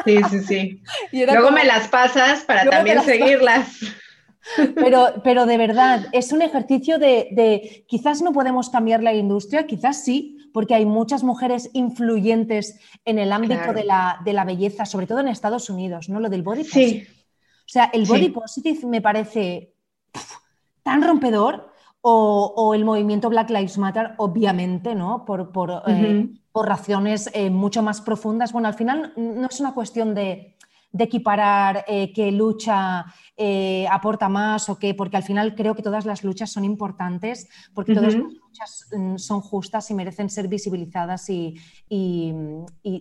Sí, sí, sí. Luego me las pasas para también seguirlas. Pero, pero de verdad, es un ejercicio de, quizás no podemos cambiar la industria, quizás sí, porque hay muchas mujeres influyentes en el ámbito de, la, de, la, belleza, sobre todo en Estados Unidos, ¿no? Lo del body sí. O sea, el body positive me parece tan rompedor o, el movimiento Black Lives Matter, obviamente, ¿no? Por, por, eh, razones eh, mucho más profundas. Bueno, al final no es una cuestión de, equiparar eh, qué lucha aporta más o qué, porque al final creo que todas las luchas son importantes, porque todas las luchas mm, son justas y merecen ser visibilizadas y,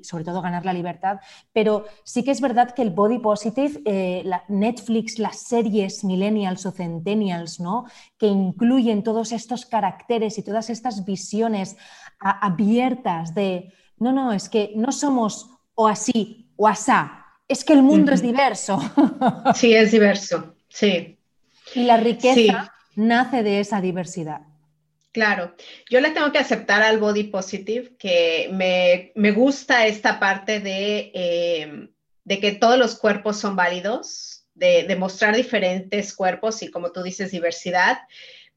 sobre todo ganar la libertad. Pero sí que es verdad que el body positive, eh, la Netflix, las series millennials o centennials, ¿no? que incluyen todos estos caracteres y todas estas visiones abiertas de, no, no, es que no somos o así o asá, es que el mundo es diverso. Sí, es diverso. Sí. Y la riqueza nace de esa diversidad. Claro, yo le tengo que aceptar al body positive que me, gusta esta parte de, eh, de, que todos los cuerpos son válidos, de, de, mostrar diferentes cuerpos y como tú dices, diversidad,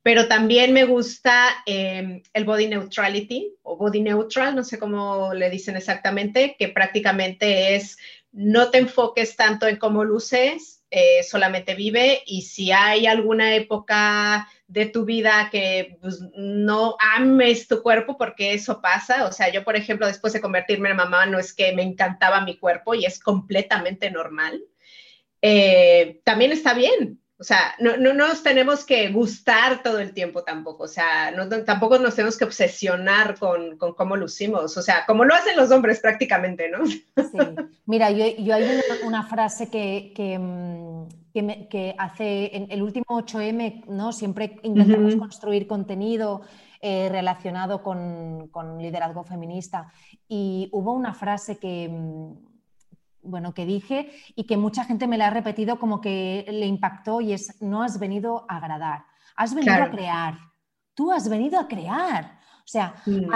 pero también me gusta eh, el body neutrality o body neutral, no sé cómo le dicen exactamente, que prácticamente es no te enfoques tanto en cómo luces, eh, solamente vive y si hay alguna época de tu vida que pues, no ames tu cuerpo porque eso pasa. O sea, yo, por ejemplo, después de convertirme en mamá, no es que me encantaba mi cuerpo y es completamente normal. Eh, también está bien. O sea, no, no, nos tenemos que gustar todo el tiempo tampoco. O sea, no, tampoco nos tenemos que obsesionar con, con, cómo lucimos. O sea, como lo hacen los hombres prácticamente, ¿no? Sí. Mira, yo, yo hay una, una frase que, que, que, hace en el último 8M, ¿no? Siempre intentamos construir contenido eh, relacionado con, liderazgo feminista. Y hubo una frase que, mm, bueno, que dije y que mucha gente me la ha repetido como que le impactó y es, no has venido a agradar, has venido a crear. Tú has venido a crear. O sea, mm.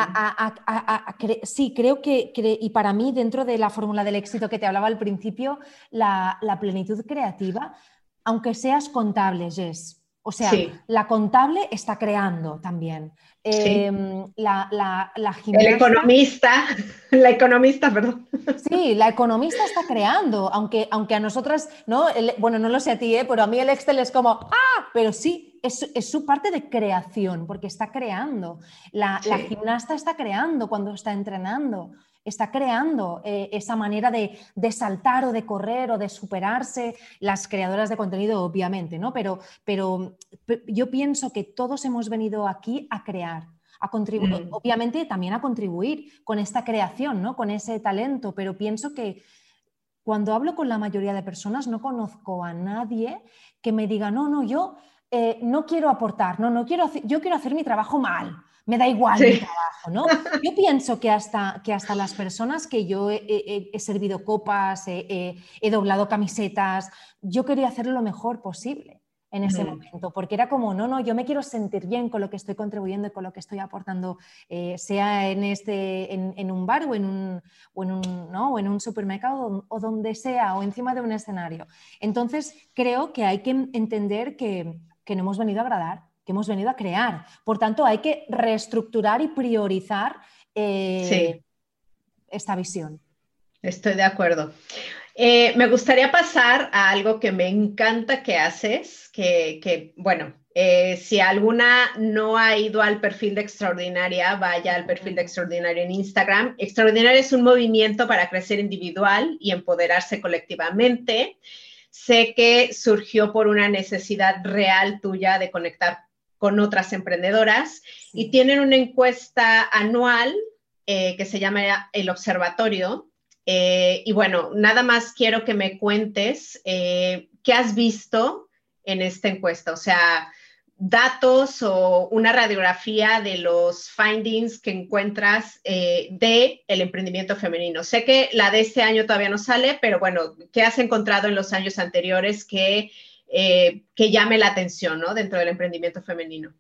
sí, creo que, y para mí, dentro de la fórmula del éxito que te hablaba al principio, la, la plenitud creativa aunque seas contable, Jess. O sea, la contable está creando también. Em, la, la, El economista, la economista, perdón. Sí, la economista está creando, aunque, aunque a nosotras, ¿no? bueno, no lo sé a ti, ¿eh? pero a mí el Excel es como, ¡ah! Pero sí, es, es su parte de creación, porque está creando. La, la gimnasta está creando cuando está entrenando está creando eh, esa manera de, saltar o de correr o de superarse, las creadoras de contenido, obviamente, ¿no? Pero, pero, yo pienso que todos hemos venido aquí a crear. A contribuir, mm. obviamente también a contribuir con esta creación, ¿no? con ese talento, pero pienso que cuando hablo con la mayoría de personas no conozco a nadie que me diga, no, no, yo eh, no quiero aportar, no, no quiero, yo quiero hacer mi trabajo mal me da igual mi trabajo, ¿no? Yo pienso que hasta, que hasta las personas que yo he, servido copas, he, doblado camisetas, yo quería hacerlo lo mejor posible en ese momento, porque era como, no, no, yo me quiero sentir bien con lo que estoy contribuyendo y con lo que estoy aportando, eh, sea en, este, en, un bar o en un, o en un, ¿no? o en un supermercado o donde sea, o encima de un escenario. Entonces, creo que hay que entender que, que no hemos venido a agradar, que hemos venido a crear. Por tanto, hay que reestructurar y priorizar eh, esta visión. Estoy de acuerdo. Eh, me gustaría pasar a algo que me encanta que haces, que, bueno, eh, si alguna no ha ido al perfil de Extraordinaria, vaya al perfil de Extraordinaria en Instagram. Extraordinaria es un movimiento para crecer individual y empoderarse colectivamente. Sé que surgió por una necesidad real tuya de conectar con otras emprendedoras y tienen una encuesta anual eh, que se llama El Observatorio. Eh, y bueno, nada más quiero que me cuentes eh, qué has visto en esta encuesta, o sea, datos o una radiografía de los findings que encuentras de el emprendimiento femenino. Sé que la de este año todavía no sale, pero bueno, ¿qué has encontrado en los años anteriores que eh, que llame la atención ¿no? dentro del emprendimiento femenino?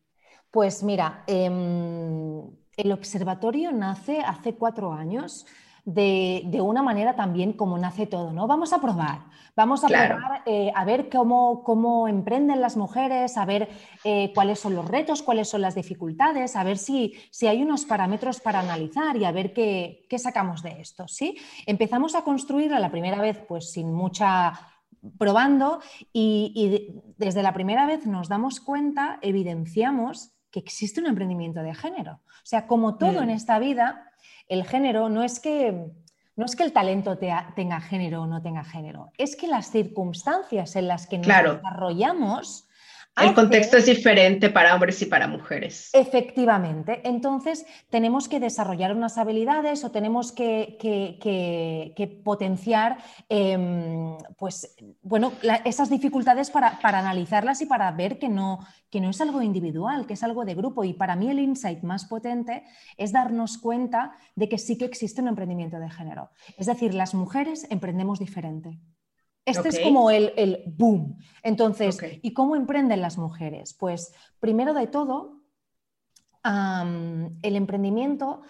Pues mira, em, el observatorio nace hace cuatro años. De, una manera también como nace todo, ¿no? Vamos a probar, vamos a probar eh, a ver cómo, cómo, emprenden las mujeres, a ver eh, cuáles son los retos, cuáles son las dificultades, a ver si, si hay unos parámetros para analizar y a ver qué, qué sacamos de esto, ¿sí? Empezamos a construir a la primera vez pues sin mucha probando y, desde la primera vez nos damos cuenta, evidenciamos que existe un emprendimiento de género. O sea, como todo en mm. esta vida, el género no es que, no es que el talento tenga género o no tenga género, es que las circunstancias en las que nos desarrollamos el contexto es diferente para hombres y para mujeres. Efectivamente. Entonces, tenemos que desarrollar unas habilidades o tenemos que, potenciar em, pues, bueno, esas dificultades para, analizarlas y para ver que no, que no es algo individual, que es algo de grupo. Y para mí el insight más potente es darnos cuenta de que sí que existe un emprendimiento de género. Es decir, las mujeres emprendemos diferente. Este es como el, boom. Entonces, ¿y cómo emprenden las mujeres? Pues primero de todo, el emprendimiento,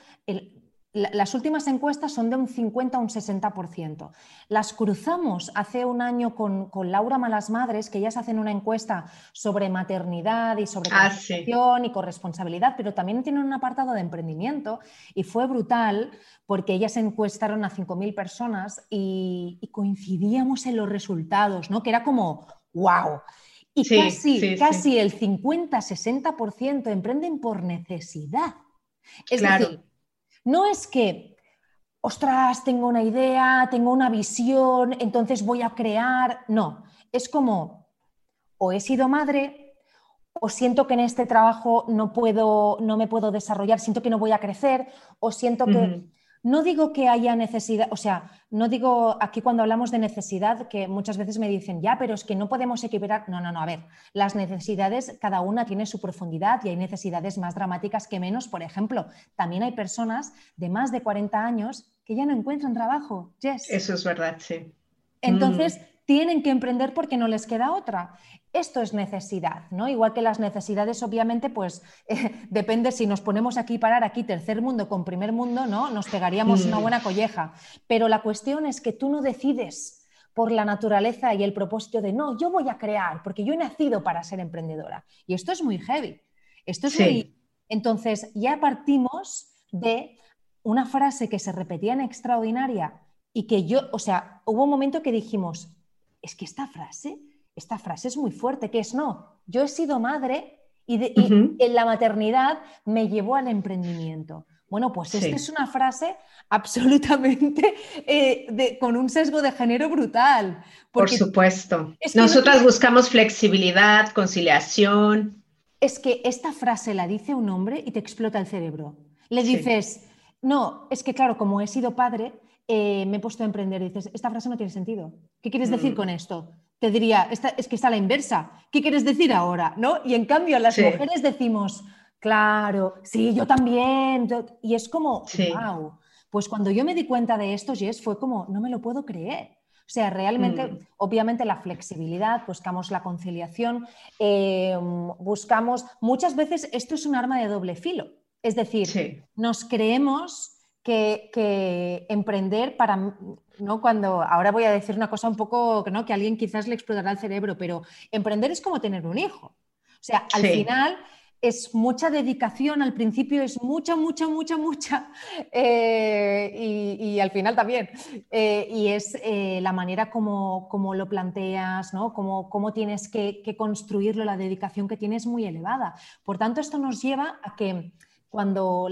las últimas encuestas son de un 50 a un 60%. Las cruzamos hace un año con, Laura Malas Madres, que ellas hacen una encuesta sobre maternidad y sobre ah, y corresponsabilidad, pero también tienen un apartado de emprendimiento y fue brutal porque ellas encuestaron a 5.000 personas y, coincidíamos en los resultados, ¿no? que era como, wow. Y casi, casi el 50-60% emprenden por necesidad. Es decir, no es que, ostras, tengo una idea, tengo una visión, entonces voy a crear. No, es como, o he sido madre, o siento que en este trabajo no puedo, no me puedo desarrollar, siento que no voy a crecer, o siento que no digo que haya necesidad, o sea, no digo aquí cuando hablamos de necesidad, que muchas veces me dicen, ya, pero es que no podemos equiparar. No, no, no, a ver, las necesidades, cada una tiene su profundidad y hay necesidades más dramáticas que menos. Por ejemplo, también hay personas de más de 40 años que ya no encuentran trabajo. Eso es verdad, sí. Entonces, mm tienen que emprender porque no les queda otra. Esto es necesidad, ¿no? Igual que las necesidades, obviamente, pues eh, depende si nos ponemos aquí parar aquí tercer mundo con primer mundo, ¿no? Nos pegaríamos una mm. buena colleja. Pero la cuestión es que tú no decides por la naturaleza y el propósito de no, yo voy a crear, porque yo he nacido para ser emprendedora. Y esto es muy heavy. Esto es muy. Entonces, ya partimos de una frase que se repetía en extraordinaria y que yo, o sea, hubo un momento que dijimos, es que esta frase, esta frase es muy fuerte, que es no, yo he sido madre y, en la maternidad me llevó al emprendimiento. Bueno, pues esta es una frase absolutamente eh, con un sesgo de género brutal. Por supuesto. Nosotras buscamos flexibilidad, conciliación. Es que esta frase la dice un hombre y te explota el cerebro. Le dices, no, es que claro, como he sido padre, eh, me he puesto a emprender y dices, esta frase no tiene sentido. ¿Qué quieres decir mm. con esto? Te diría, es que está a la inversa. ¿Qué quieres decir ahora? ¿No? Y en cambio las mujeres decimos, claro, sí, yo también. Y es como, wow. Pues cuando yo me di cuenta de esto, Jess, fue como, no me lo puedo creer. O sea, realmente, mm. obviamente la flexibilidad, buscamos la conciliación, eh, buscamos, muchas veces esto es un arma de doble filo. Es decir, nos creemos que, emprender para, ¿no? Cuando, ahora voy a decir una cosa un poco, ¿no? que a alguien quizás le explotará el cerebro, pero emprender es como tener un hijo. O sea, al final es mucha dedicación, al principio es mucha, mucha, mucha, mucha, eh, y, al final también. Eh, y es eh, la manera como, como, lo planteas, ¿no? Cómo, cómo tienes que, que construirlo, la dedicación que tienes muy elevada. Por tanto, esto nos lleva a que cuando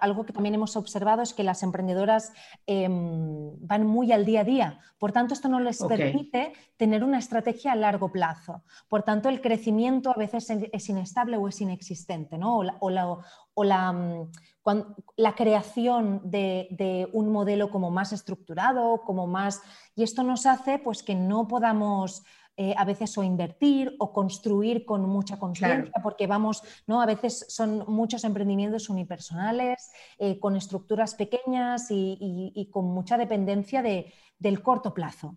algo que también hemos observado es que las emprendedoras em, van muy al día a día. Por tanto, esto no les permite tener una estrategia a largo plazo. Por tanto, el crecimiento a veces es inestable o es inexistente, ¿no? O la, mm, la, creación de, de, un modelo como más estructurado, como más... Y esto nos hace pues, que no podamos eh, a veces o invertir o construir con mucha conciencia, porque vamos, ¿no? A veces son muchos emprendimientos unipersonales, eh, con estructuras pequeñas y, con mucha dependencia de, del corto plazo.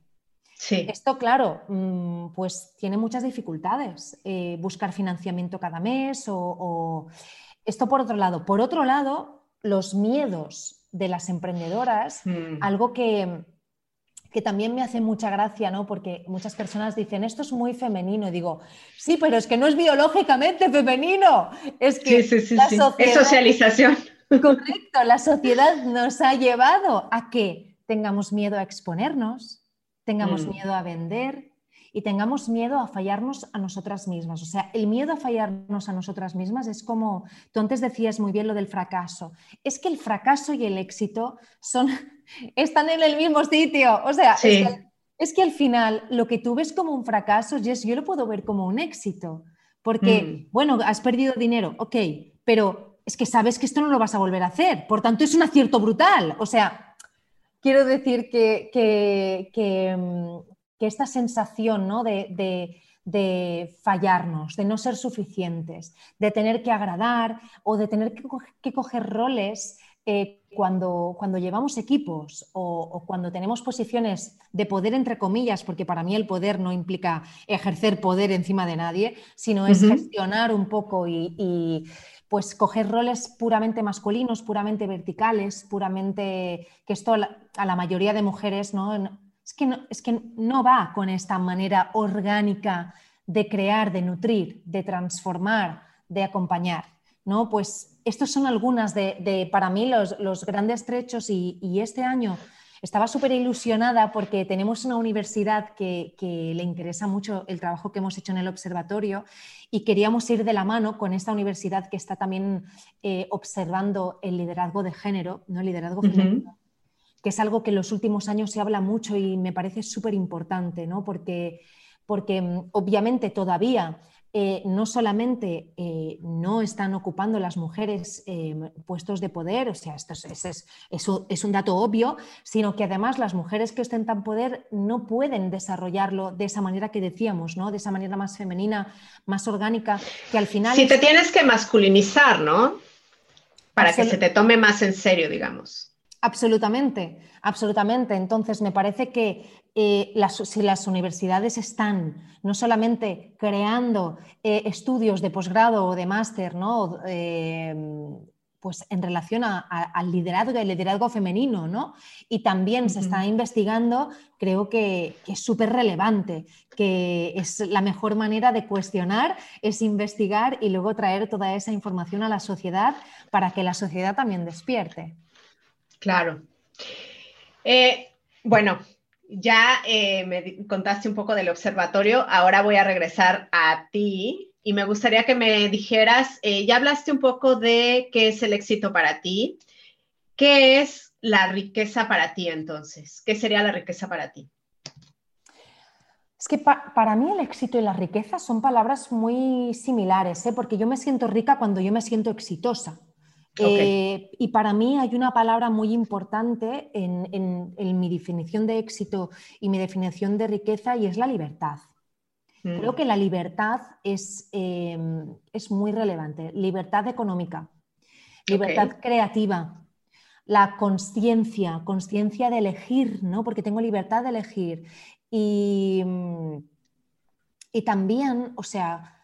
Sí. Esto, claro, mm, pues tiene muchas dificultades. Eh, buscar financiamiento cada mes o, Esto por otro lado. Por otro lado, los miedos de las emprendedoras, mm. algo que, que también me hace mucha gracia, ¿no? Porque muchas personas dicen, esto es muy femenino. Y digo, sí, pero es que no es biológicamente femenino. Es que la sociedad... Es socialización. Correcto, la sociedad nos ha llevado a que tengamos miedo a exponernos, tengamos mm. miedo a vender y tengamos miedo a fallarnos a nosotras mismas. O sea, el miedo a fallarnos a nosotras mismas es como, tú antes decías muy bien lo del fracaso. Es que el fracaso y el éxito son están en el mismo sitio. O sea, es, que, al final lo que tú ves como un fracaso, Jess, yo lo puedo ver como un éxito. Porque, mm. bueno, has perdido dinero, ok, pero es que sabes que esto no lo vas a volver a hacer. Por tanto, es un acierto brutal. O sea, quiero decir que, que, mm, esta sensación ¿no? de, fallarnos, de no ser suficientes, de tener que agradar o de tener que, coger roles eh, cuando, cuando llevamos equipos o, cuando tenemos posiciones de poder, entre comillas, porque para mí el poder no implica ejercer poder encima de nadie, sino es gestionar un poco y, pues coger roles puramente masculinos, puramente verticales, puramente que esto a la, mayoría de mujeres ¿no? Es, que no, es que no va con esta manera orgánica de crear, de nutrir, de transformar, de acompañar. ¿No? Pues estos son algunas de, para mí, los, grandes trechos y, este año estaba súper ilusionada porque tenemos una universidad que, le interesa mucho el trabajo que hemos hecho en el observatorio y queríamos ir de la mano con esta universidad que está también eh, observando el liderazgo de género, ¿no? el liderazgo femenino, que es algo que en los últimos años se habla mucho y me parece súper importante, ¿no? porque, porque mm, obviamente todavía eh, no solamente eh, no están ocupando las mujeres eh, puestos de poder, o sea, esto es, un dato obvio, sino que además las mujeres que ostentan poder no pueden desarrollarlo de esa manera que decíamos, ¿no? De esa manera más femenina, más orgánica, que al final... Si te tienes que masculinizar, ¿no? Para que se te tome más en serio, digamos. Absolutamente, absolutamente. Entonces, me parece que eh, si las universidades están no solamente creando eh, estudios de posgrado o de máster, ¿no? Eh, pues en relación al liderazgo, el liderazgo femenino, ¿no? Y también se está investigando, creo que, que es súper relevante, que es la mejor manera de cuestionar, es investigar y luego traer toda esa información a la sociedad para que la sociedad también despierte. Claro. bueno, ya eh, me contaste un poco del observatorio, ahora voy a regresar a ti y me gustaría que me dijeras, eh, ya hablaste un poco de qué es el éxito para ti, qué es la riqueza para ti entonces, qué sería la riqueza para ti. Es que para mí el éxito y la riqueza son palabras muy similares, ¿eh? porque yo me siento rica cuando yo me siento exitosa. Eh, y para mí hay una palabra muy importante en, mi definición de éxito y mi definición de riqueza y es la libertad. Creo mm. que la libertad es, es, muy relevante. Libertad económica, libertad creativa, la conciencia, conciencia de elegir, ¿no? porque tengo libertad de elegir. Y, y también, o sea,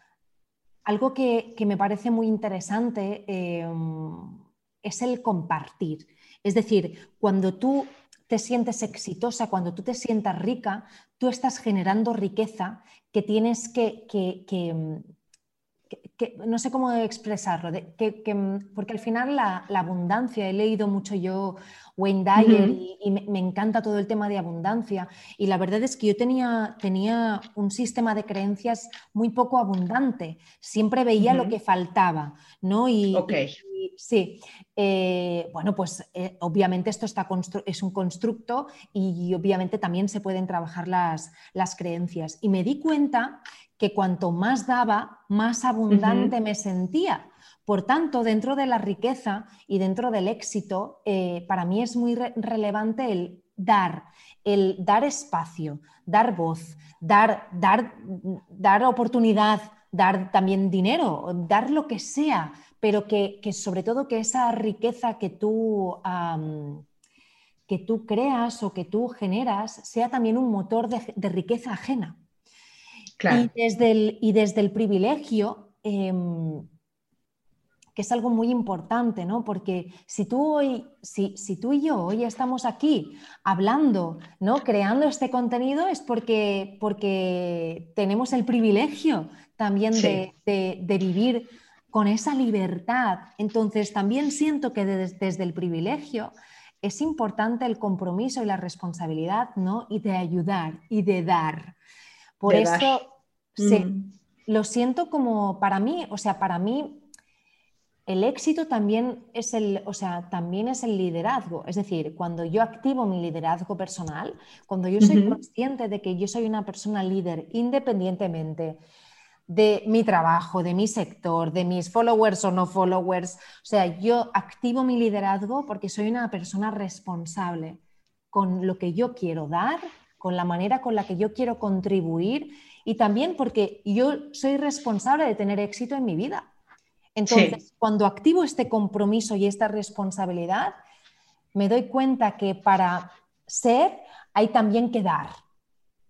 algo que, me parece muy interesante em, es el compartir. Es decir, cuando tú te sientes exitosa, cuando tú te sientas rica, tú estás generando riqueza que tienes que, que, no sé cómo expresarlo, porque al final la, la, abundancia, he leído mucho yo Wayne Dyer y, me, encanta todo el tema de abundancia. Y la verdad es que yo tenía, tenía un sistema de creencias muy poco abundante. Siempre veía lo que faltaba, ¿no? Y, sí, eh, bueno, pues eh, obviamente esto está es un constructo y, obviamente también se pueden trabajar las, las creencias. Y me di cuenta que cuanto más daba, más abundante me sentía. Por tanto, dentro de la riqueza y dentro del éxito, eh, para mí es muy relevante el dar, el dar espacio, dar voz, dar, dar, dar oportunidad, dar también dinero, dar lo que sea, pero que, sobre todo que esa riqueza que tú, que tú creas o que tú generas sea también un motor de, riqueza ajena. Y, desde el, y desde el privilegio, em, que es algo muy importante, ¿no? Porque si tú, hoy, si, si tú y yo hoy estamos aquí hablando, ¿no? Creando este contenido es porque, porque tenemos el privilegio también de, vivir con esa libertad. Entonces, también siento que desde el privilegio es importante el compromiso y la responsabilidad, ¿no? Y de ayudar y de dar. Por eso, mm. lo siento como para mí, o sea, para mí el éxito también es el, o sea, también es el liderazgo. Es decir, cuando yo activo mi liderazgo personal, cuando yo soy consciente de que yo soy una persona líder independientemente de mi trabajo, de mi sector, de mis followers o no followers, o sea, yo activo mi liderazgo porque soy una persona responsable con lo que yo quiero dar, con la manera con la que yo quiero contribuir y también porque yo soy responsable de tener éxito en mi vida. Entonces, cuando activo este compromiso y esta responsabilidad, me doy cuenta que para ser hay también que dar.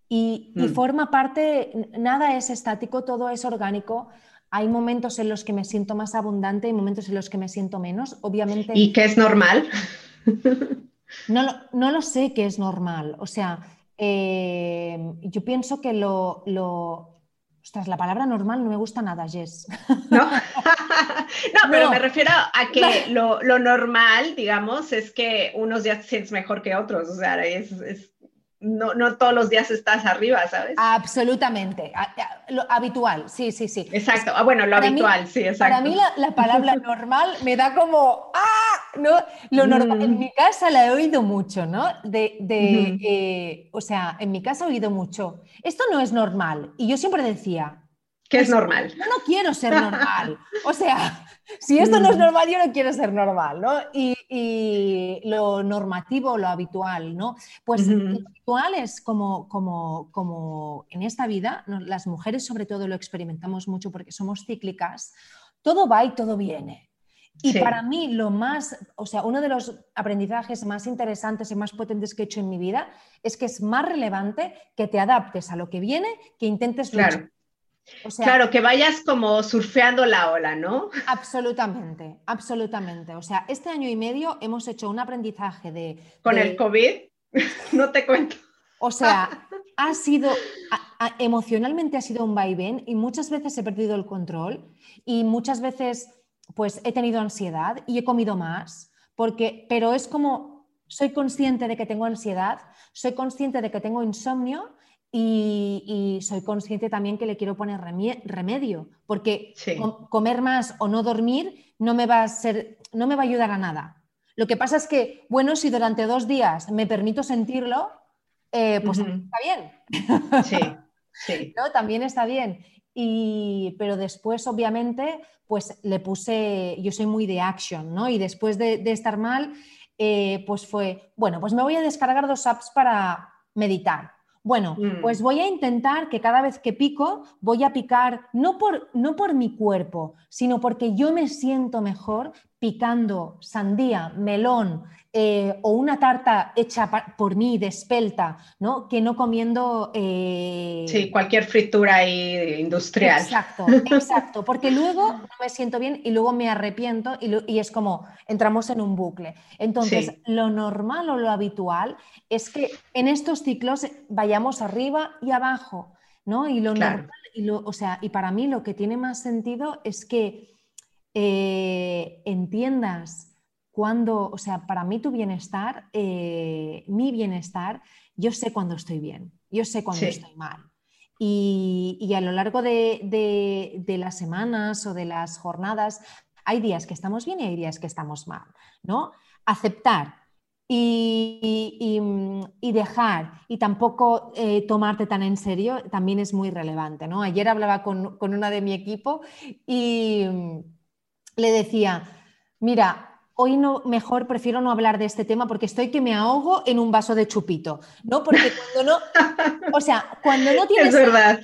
Y, y, mm. forma parte, nada es estático, todo es orgánico. Hay momentos en los que me siento más abundante y momentos en los que me siento menos, obviamente. ¿Y qué es normal? no, lo, no lo sé qué es normal. O sea, eh, yo pienso que lo, lo, Ostras, la palabra normal no me gusta nada, Jess. No, no pero me refiero a que lo, lo, normal, digamos, es que unos días te sientes mejor que otros. O sea, es, es no, no todos los días estás arriba, ¿sabes? Absolutamente, lo habitual, sí, sí, sí. Exacto, ah, bueno, lo habitual, sí, exacto. Para mí la, palabra normal me da como, ¡ah! ¿no? Lo normal, en mm. mi casa la he oído mucho, ¿no? De, de eh, o sea, en mi casa he oído mucho, esto no es normal. Y yo siempre decía, ¿Qué es normal? Yo no quiero ser normal. O sea, si esto no es mm. normal, yo no quiero ser normal, ¿no? Y, lo normativo, lo habitual, ¿no? Pues lo habitual es como, como, como en esta vida, las mujeres sobre todo lo experimentamos mucho porque somos cíclicas, todo va y todo viene. Y para mí lo más, o sea, uno de los aprendizajes más interesantes y más potentes que he hecho en mi vida es que es más relevante que te adaptes a lo que viene que intentes luchar claro, que vayas como surfeando la ola, ¿no? Absolutamente, absolutamente. O sea, este año y medio hemos hecho un aprendizaje de... Con el COVID, no te cuento. O sea, ha sido, emocionalmente ha sido un vaivén y muchas veces he perdido el control y muchas veces pues he tenido ansiedad y he comido más, porque, pero es como, soy consciente de que tengo ansiedad, soy consciente de que tengo insomnio y, soy consciente también que le quiero poner remedio, porque comer más o no dormir no me, va a ser, no me va a ayudar a nada. Lo que pasa es que, bueno, si durante dos días me permito sentirlo, eh, pues está bien. Sí, sí. ¿No? También está bien. Y, pero después, obviamente, pues le puse, yo soy muy de action, ¿no? Y después de, estar mal, eh, pues fue, bueno, pues me voy a descargar dos apps para meditar bueno, mm. pues voy a intentar que cada vez que pico, voy a picar no por, no por mi cuerpo, sino porque yo me siento mejor picando sandía, melón eh, o una tarta hecha por mí de espelta, ¿no? que no comiendo... Eh, sí, cualquier fritura industrial. Exacto, exacto, porque luego no me siento bien y luego me arrepiento y, es como entramos en un bucle. Entonces, lo normal o lo habitual es que en estos ciclos vayamos arriba y abajo, ¿no? Y lo normal, y lo, o sea, y para mí lo que tiene más sentido es que eh, entiendas cuando, o sea, para mí tu bienestar, eh, mi bienestar, yo sé cuando estoy bien, yo sé cuando estoy mal. Y, a lo largo de, las semanas o de las jornadas, hay días que estamos bien y hay días que estamos mal, ¿no? Aceptar y, dejar y tampoco eh, tomarte tan en serio también es muy relevante, ¿no? Ayer hablaba con, con una de mi equipo y le decía, mira, hoy no, mejor prefiero no hablar de este tema porque estoy que me ahogo en un vaso de chupito, ¿no? Porque cuando no, o sea, cuando no tienes... Es verdad.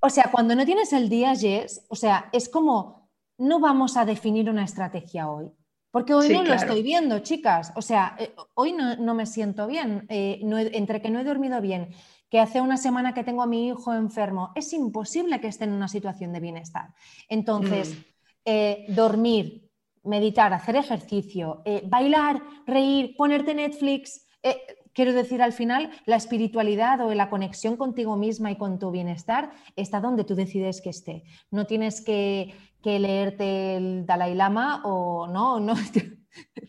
O sea, cuando no tienes el día, Jess, o sea, es como, no vamos a definir una estrategia hoy. Porque hoy no lo estoy viendo, chicas. O sea, eh, hoy no, me siento bien. Eh, entre que no he dormido bien, que hace una semana que tengo a mi hijo enfermo, es imposible que esté en una situación de bienestar. Entonces, mm. Eh, dormir, meditar, hacer ejercicio, eh, bailar, reír, ponerte Netflix. Eh, quiero decir, al final, la espiritualidad o la conexión contigo misma y con tu bienestar está donde tú decides que esté. No tienes que, leerte el Dalai Lama o no, no.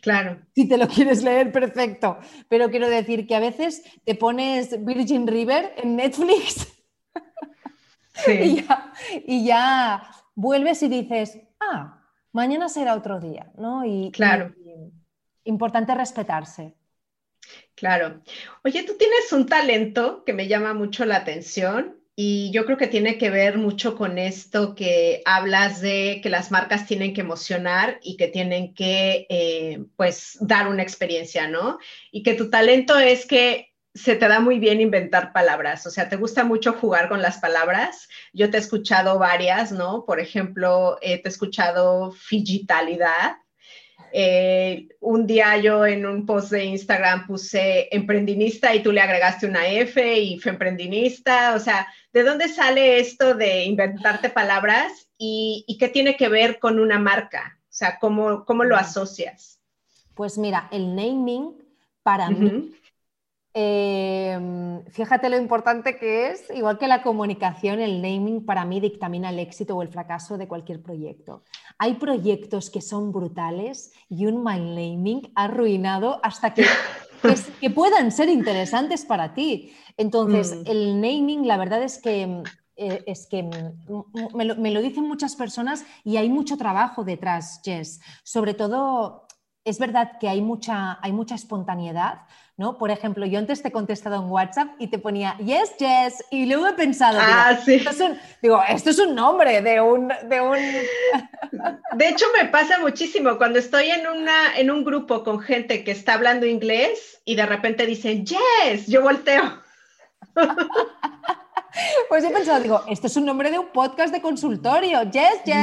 Claro. Si te lo quieres leer, perfecto. Pero quiero decir que a veces te pones Virgin River en Netflix y ya vuelves y dices, ah, mañana será otro día, ¿no? Y, claro. importante respetarse. Claro. Oye, tú tienes un talento que me llama mucho la atención y yo creo que tiene que ver mucho con esto que hablas de que las marcas tienen que emocionar y que tienen que, eh, pues, dar una experiencia, ¿no? Y que tu talento es que se te da muy bien inventar palabras, o sea, te gusta mucho jugar con las palabras. Yo te he escuchado varias, ¿no? Por ejemplo, eh, te he escuchado figitalidad, Eh, un día yo en un post de Instagram puse emprendinista y tú le agregaste una F y fue emprendinista. O sea, ¿de dónde sale esto de inventarte palabras y, qué tiene que ver con una marca? O sea, ¿cómo, cómo lo asocias? Pues mira, el naming para mí Em, fíjate lo importante que es, igual que la comunicación, el naming para mí dictamina el éxito o el fracaso de cualquier proyecto. Hay proyectos que son brutales y un my naming arruinado hasta que, que, puedan ser interesantes para ti. Entonces, mm. el naming, la verdad es que eh, es que me lo, me lo, dicen muchas personas y hay mucho trabajo detrás, Jess. Sobre todo, es verdad que hay mucha, hay mucha espontaneidad, ¿no? Por ejemplo, yo antes te he contestado en WhatsApp y te ponía yes, yes, y luego he pensado, ah, sí. esto, es un, digo, esto es un nombre de un, de un... De hecho, me pasa muchísimo cuando estoy en, una, en un grupo con gente que está hablando inglés y de repente dicen yes, yo volteo. Pues he pensado, digo, esto es un nombre de un podcast de consultorio, yes, yes.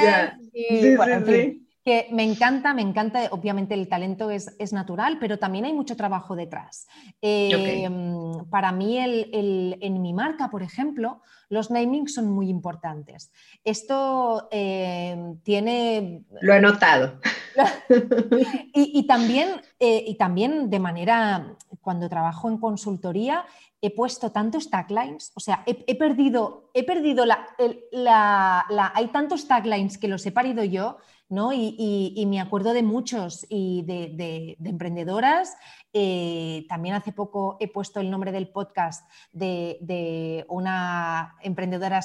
Y, sí, sí, me encanta, me encanta, obviamente el talento es, natural, pero también hay mucho trabajo detrás. Em, para mí, en mi marca, por ejemplo, los namings son muy importantes. Esto em, tiene... Lo he notado. y, también, eh, y también de manera, cuando trabajo en consultoría, he puesto tantos taglines, o sea, he, perdido, he perdido la, la, Hay tantos taglines que los he parido yo ¿no? Y, me acuerdo de muchos y de, emprendedoras. Eh, también hace poco he puesto el nombre del podcast de, una emprendedora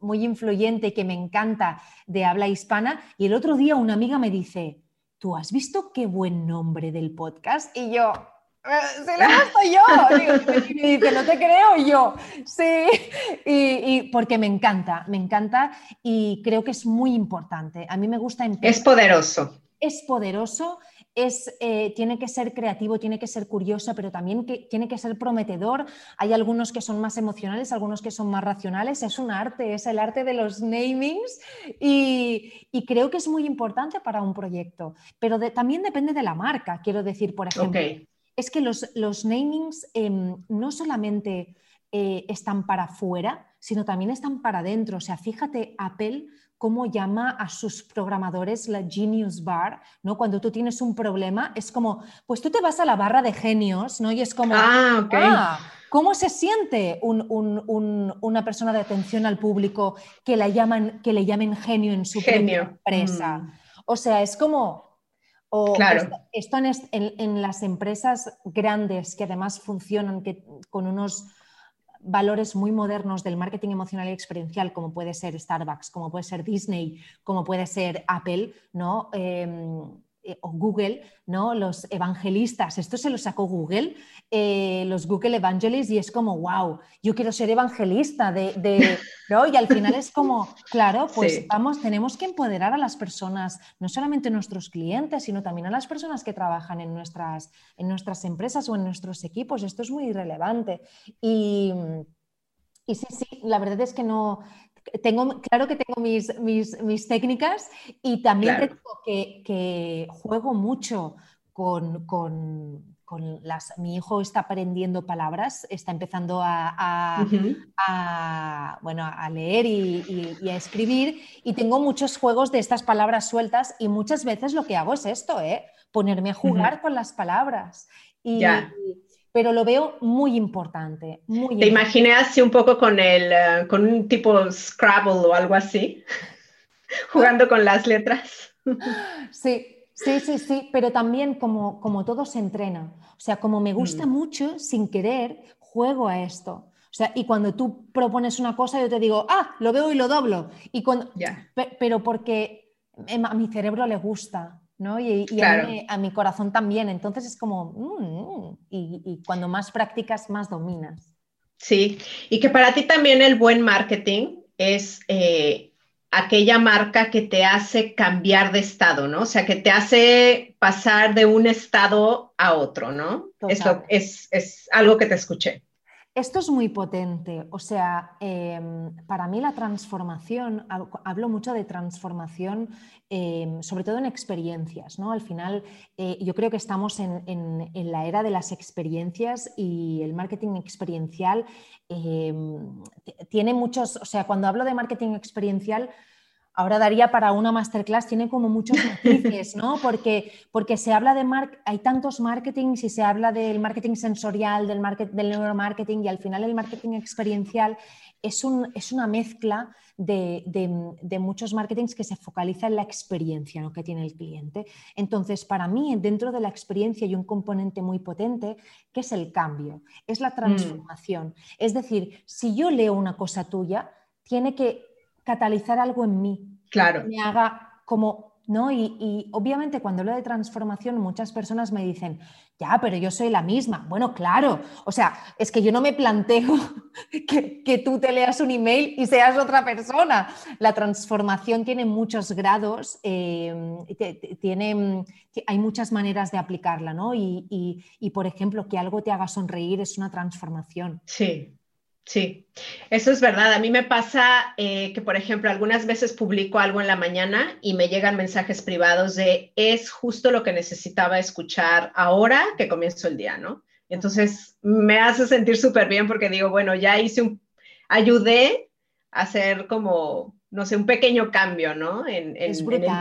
muy influyente que me encanta de habla hispana. Y el otro día una amiga me dice, ¿tú has visto qué buen nombre del podcast? Y yo, eh, se lo he yo. Y me dice, no te creo yo. Sí, y, porque me encanta, me encanta y creo que es muy importante. A mí me gusta empezar. Es poderoso. Es poderoso, es, eh, tiene que ser creativo, tiene que ser curioso, pero también que, tiene que ser prometedor. Hay algunos que son más emocionales, algunos que son más racionales. Es un arte, es el arte de los namings y, creo que es muy importante para un proyecto. Pero también depende de la marca, quiero decir, por ejemplo es que los, los namings em, no solamente eh, están para afuera, sino también están para adentro. O sea, fíjate Apple cómo llama a sus programadores la Genius Bar, ¿no? Cuando tú tienes un problema, es como, pues tú te vas a la barra de genios, ¿no? Y es como, ah, ah ¿cómo se siente una persona de atención al público que, la llaman, que le llamen genio en su empresa? Mm. O sea, es como, claro. esto, en, las empresas grandes que además funcionan con unos valores muy modernos del marketing emocional y experiencial, como puede ser Starbucks, como puede ser Disney, como puede ser Apple, ¿no? Em, eh, o Google, ¿no? Los evangelistas, esto se lo sacó Google, eh, los Google Evangelists, y es como, wow, yo quiero ser evangelista de, ¿no? Y al final es como, claro, pues vamos, tenemos que empoderar a las personas, no solamente nuestros clientes, sino también a las personas que trabajan en nuestras, en nuestras empresas o en nuestros equipos. Esto es muy relevante. Y, y sí, sí, la verdad es que no, tengo, claro que tengo mis, mis, técnicas y también tengo que, juego mucho con, las... Mi hijo está aprendiendo palabras, está empezando a, bueno, a leer y, a escribir y tengo muchos juegos de estas palabras sueltas y muchas veces lo que hago es esto, ¿eh? ponerme a jugar con las palabras. Y, pero lo veo muy importante. Muy ¿Te imaginé así un poco con, el, eh, con un tipo Scrabble o algo así? Jugando con las letras. sí, sí, sí, sí, pero también como, como todo se entrena. O sea, como me gusta mm. mucho, sin querer, juego a esto. O sea, y cuando tú propones una cosa, yo te digo, ah, lo veo y lo doblo. Y cuando, Pero porque a mi cerebro le gusta. ¿No? Y, a, mi, corazón también. Entonces es como, mm, y, cuando más practicas, más dominas. Sí, y que para ti también el buen marketing es eh, aquella marca que te hace cambiar de estado, ¿no? O sea, que te hace pasar de un estado a otro, ¿no? Eso es, es algo que te escuché. Esto es muy potente, o sea, em, para mí la transformación, hablo mucho de transformación, em, sobre todo en experiencias, ¿no? Al final, eh, yo creo que estamos en, la era de las experiencias y el marketing experiencial em, tiene muchos, o sea, cuando hablo de marketing experiencial, ahora daría para una masterclass, tiene como muchos matices, ¿no? Porque, porque se habla de, mar hay tantos marketings y se habla del marketing sensorial, del, market del neuromarketing y al final el marketing experiencial es, un, es una mezcla de, de, muchos marketings que se focaliza en la experiencia ¿no? que tiene el cliente. Entonces, para mí, dentro de la experiencia hay un componente muy potente que es el cambio, es la mm. transformación. Es decir, si yo leo una cosa tuya, tiene que catalizar algo en mí. Claro. Que me haga como, ¿no? Y, obviamente cuando hablo de transformación, muchas personas me dicen, ya, pero yo soy la misma. Bueno, claro. O sea, es que yo no me planteo que, tú te leas un email y seas otra persona. La transformación tiene muchos grados, eh, tiene, hay muchas maneras de aplicarla, ¿no? Y, y, por ejemplo, que algo te haga sonreír es una transformación. Sí. Sí, eso es verdad. A mí me pasa eh, que, por ejemplo, algunas veces publico algo en la mañana y me llegan mensajes privados de es justo lo que necesitaba escuchar ahora que comienzo el día, ¿no? Entonces me hace sentir súper bien porque digo, bueno, ya hice un, ayudé a hacer como no sé, un pequeño cambio, ¿no? En, el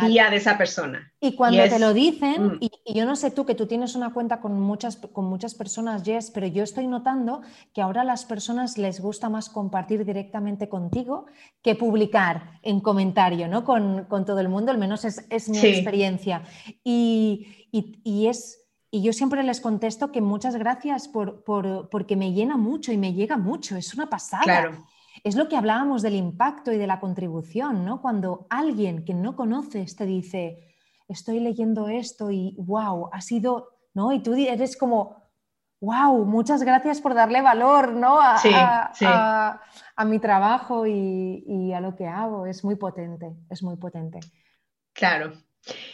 día de esa persona. Y cuando te lo dicen, mm. y, yo no sé tú, que tú tienes una cuenta con muchas, con muchas personas, Jess, pero yo estoy notando que ahora a las personas les gusta más compartir directamente contigo que publicar en comentario, ¿no? Con, todo el mundo, al menos es, mi experiencia. Y, es... Y yo siempre les contesto que muchas gracias por, por, porque me llena mucho y me llega mucho, es una pasada. Claro. Es lo que hablábamos del impacto y de la contribución, ¿no? Cuando alguien que no conoces te dice, estoy leyendo esto y wow, ha sido, ¿no? Y tú eres como, wow, muchas gracias por darle valor, ¿no? A, mi trabajo y, a lo que hago. Es muy potente, es muy potente. Claro.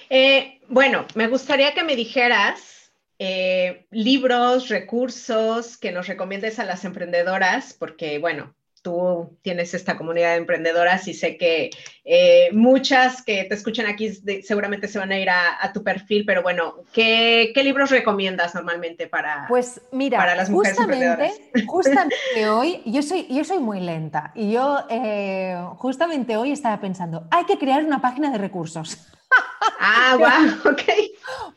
Eh, bueno, me gustaría que me dijeras eh, libros, recursos que nos recomiendes a las emprendedoras, porque, bueno, tú tienes esta comunidad de emprendedoras y sé que eh, muchas que te escuchan aquí seguramente se van a ir a, tu perfil, pero bueno, ¿qué, libros recomiendas normalmente para, pues mira, para las mujeres justamente, Justamente hoy, yo soy, yo soy muy lenta y yo eh, justamente hoy estaba pensando, hay que crear una página de recursos. Ah, wow, ok.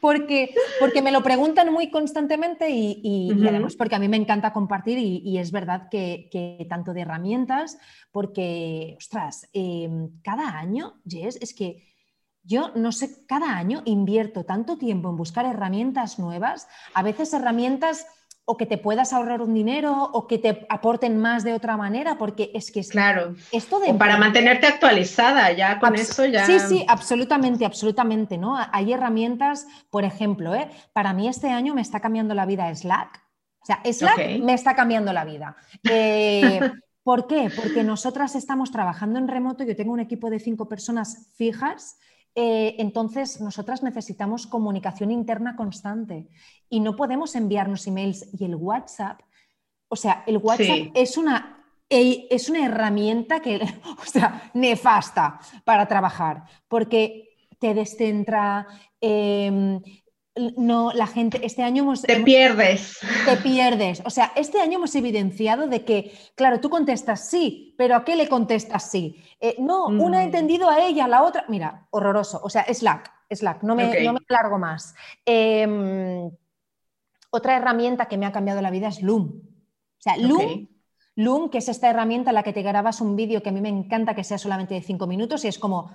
Porque, porque me lo preguntan muy constantemente y, además porque a mí me encanta compartir y, es verdad que, tanto de herramientas, porque, ostras, em, cada año, Jess, es que yo no sé, cada año invierto tanto tiempo en buscar herramientas nuevas, a veces herramientas o que te puedas ahorrar un dinero o que te aporten más de otra manera, porque es que es claro. esto de... O para mantenerte actualizada, ya con eso ya... Sí, sí, absolutamente, absolutamente, ¿no? Hay herramientas, por ejemplo, ¿eh? para mí este año me está cambiando la vida Slack. O sea, Slack me está cambiando la vida. Eh, ¿Por qué? Porque nosotras estamos trabajando en remoto, yo tengo un equipo de cinco personas fijas eh, entonces nosotras necesitamos comunicación interna constante y no podemos enviarnos emails y el WhatsApp, o sea, el WhatsApp es una es una herramienta que, o sea, nefasta para trabajar, porque te descentra, em, no, la gente, este año hemos... Te pierdes. Te pierdes. O sea, este año hemos evidenciado de que, claro, tú contestas sí, pero ¿a qué le contestas sí? Eh, no, una ha mm. entendido a ella, la otra... Mira, horroroso. O sea, Slack, Slack, no me, no me largo más. Em, otra herramienta que me ha cambiado la vida es Loom. O sea, Loom... Loom, que es esta herramienta en la que te grabas un vídeo que a mí me encanta que sea solamente de cinco minutos y es como,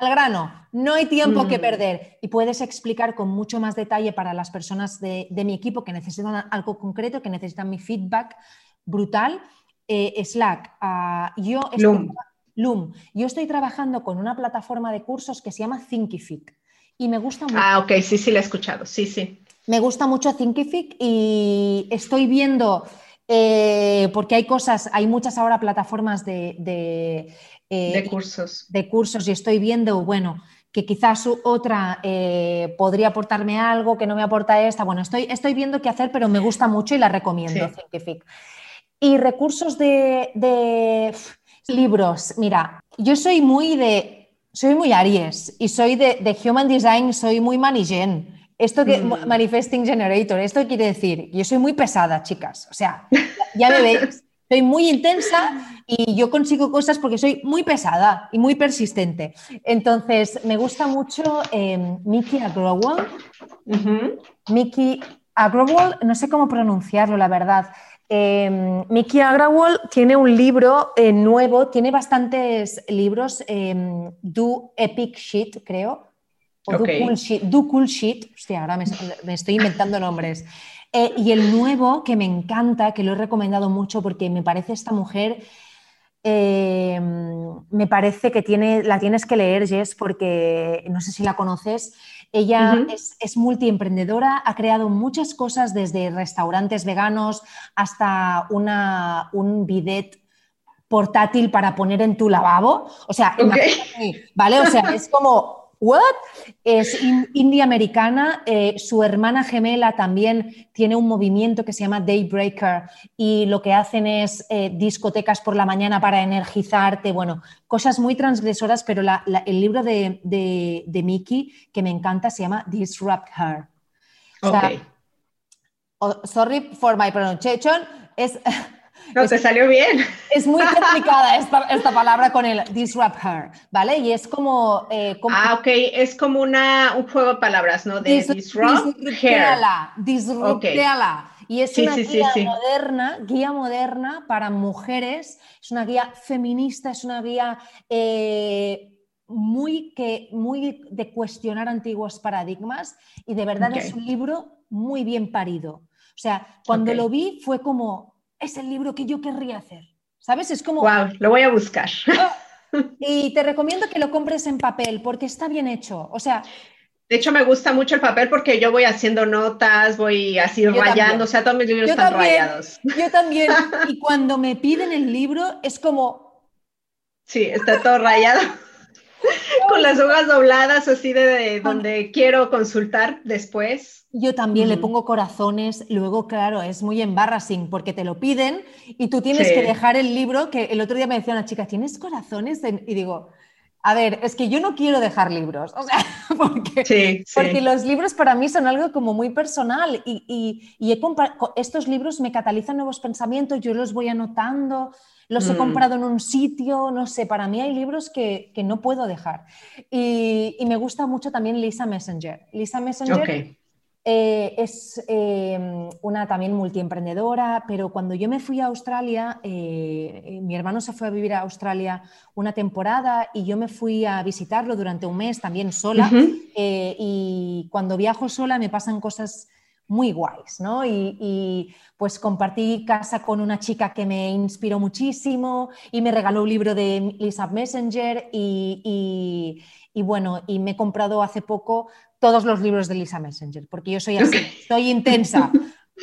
al grano, no hay tiempo que mm. perder y puedes explicar con mucho más detalle para las personas de, mi equipo que necesitan algo concreto, que necesitan mi feedback brutal. Eh, Slack, ah, yo, estoy, Loom. yo estoy trabajando con una plataforma de cursos que se llama Thinkific y me gusta mucho. Ah, ok, sí, sí, la he escuchado, sí, sí. Me gusta mucho Thinkific y estoy viendo... Eh, porque hay cosas, hay muchas ahora plataformas de, eh, de cursos. De cursos y estoy viendo, bueno, que quizás otra eh, podría aportarme algo que no me aporta esta. Bueno, estoy, estoy viendo qué hacer, pero me gusta mucho y la recomiendo, Y recursos de, libros. Mira, yo soy muy de, soy muy Aries y soy de, Human Design, soy muy manigen. Esto que mm. Manifesting Generator, esto quiere decir, yo soy muy pesada, chicas. O sea, ya me veis, soy muy intensa y yo consigo cosas porque soy muy pesada y muy persistente. Entonces, me gusta mucho eh, Mickey Agrawal. Mickey Agrawal, no sé cómo pronunciarlo, la verdad. Eh, Mickey Agrawal tiene un libro eh, nuevo, tiene bastantes libros, em, Do Epic Shit, creo. O Do, cool shit, Do Cool Shit. Hostia, ahora me, me estoy inventando nombres. Eh, y el nuevo, que me encanta, que lo he recomendado mucho porque me parece esta mujer, eh, me parece que tiene, la tienes que leer, Jess, porque no sé si la conoces. Ella es, es, multiemprendedora, ha creado muchas cosas desde restaurantes veganos hasta una, un bidet portátil para poner en tu lavabo. O sea, ¿vale? O sea, es como ¿What? Es india americana. Eh, su hermana gemela también tiene un movimiento que se llama Daybreaker y lo que hacen es eh, discotecas por la mañana para energizarte. Bueno, cosas muy transgresoras, pero el libro de, de, Mickey que me encanta se llama Disrupt Her. Oh, sorry for my pronunciation. Es No, te salió bien. Es muy complicada esta, palabra con el disrupt her, ¿vale? Y es como... Eh, ah, ok, es como una, un juego de palabras, ¿no? De disrupt, her. Disrupteala. Y es una guía moderna, guía moderna para mujeres, es una guía feminista, es una guía eh, muy, que, muy de cuestionar antiguos paradigmas y de verdad es un libro muy bien parido. O sea, cuando lo vi fue como, es el libro que yo querría hacer. ¿Sabes? Es como... ¡Wow! Lo voy a buscar. y te recomiendo que lo compres en papel porque está bien hecho. O sea... De hecho, me gusta mucho el papel porque yo voy haciendo notas, voy así rayando, o sea, todos mis libros están rayados. Yo también. Y cuando me piden el libro, es como... Sí, está todo rayado. Con las hojas dobladas, así de donde quiero consultar después. Yo también le pongo corazones, luego claro, es muy embarrassing porque te lo piden y tú tienes que dejar el libro, que el otro día me decía una chica, ¿tienes corazones? Y digo, a ver, es que yo no quiero dejar libros, o sea, porque, porque los libros para mí son algo como muy personal y, y, estos libros me catalizan nuevos pensamientos, yo los voy anotando, los he mm. comprado en un sitio, no sé, para mí hay libros que, que no puedo dejar. Y, me gusta mucho también Lisa Messenger. Lisa Messenger eh, es em, una también multiemprendedora, pero cuando yo me fui a Australia, eh, eh, mi hermano se fue a vivir a Australia una temporada y yo me fui a visitarlo durante un mes también sola. y cuando viajo sola me pasan cosas muy guays, ¿no? Y, pues compartí casa con una chica que me inspiró muchísimo y me regaló un libro de Lisa Messenger y, y bueno, y me he comprado hace poco todos los libros de Lisa Messenger, porque yo soy así, soy intensa,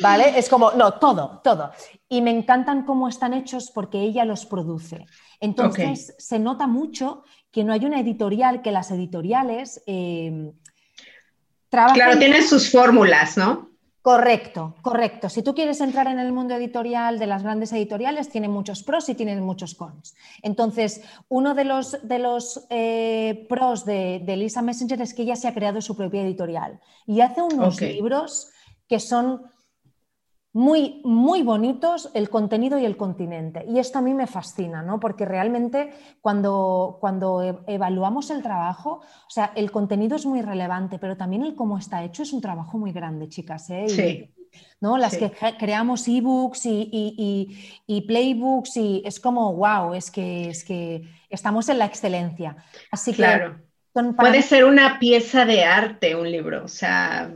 ¿vale? Es como, no, todo, todo. Y me encantan cómo están hechos porque ella los produce. Entonces, se nota mucho que no hay una editorial, que las editoriales eh, trabajan... Claro, tienen sus fórmulas, ¿no? Correcto, correcto. Si tú quieres entrar en el mundo editorial de las grandes editoriales, tiene muchos pros y tiene muchos cons. Entonces, uno de los, de los eh, pros de, de, Lisa Messenger es que ella se ha creado su propia editorial y hace unos libros que son muy, muy bonitos el contenido y el continente. Y esto a mí me fascina, ¿no? Porque realmente cuando, cuando e, evaluamos el trabajo, o sea, el contenido es muy relevante, pero también el cómo está hecho es un trabajo muy grande, chicas. ¿eh? sí. ¿no? Las que creamos ebooks y, y, y, playbooks y es como, wow, es que, es que estamos en la excelencia. Así que... Claro. Puede ser una pieza de arte un libro, o sea,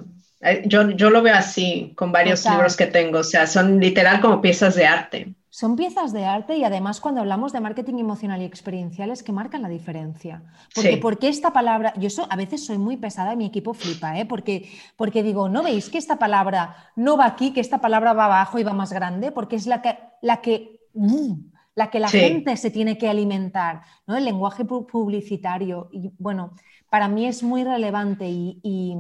yo, yo lo veo así con varios libros que tengo, o sea, son literal como piezas de arte. Son piezas de arte y además cuando hablamos de marketing emocional y experiencial es que marcan la diferencia. Porque, porque esta palabra, yo a veces soy muy pesada y mi equipo flipa, ¿eh? porque, porque digo, ¿no veis que esta palabra no va aquí, que esta palabra va abajo y va más grande? Porque es la que, la que, mm, la, que la gente se tiene que alimentar, ¿no? El lenguaje publicitario. Y bueno, para mí es muy relevante y y,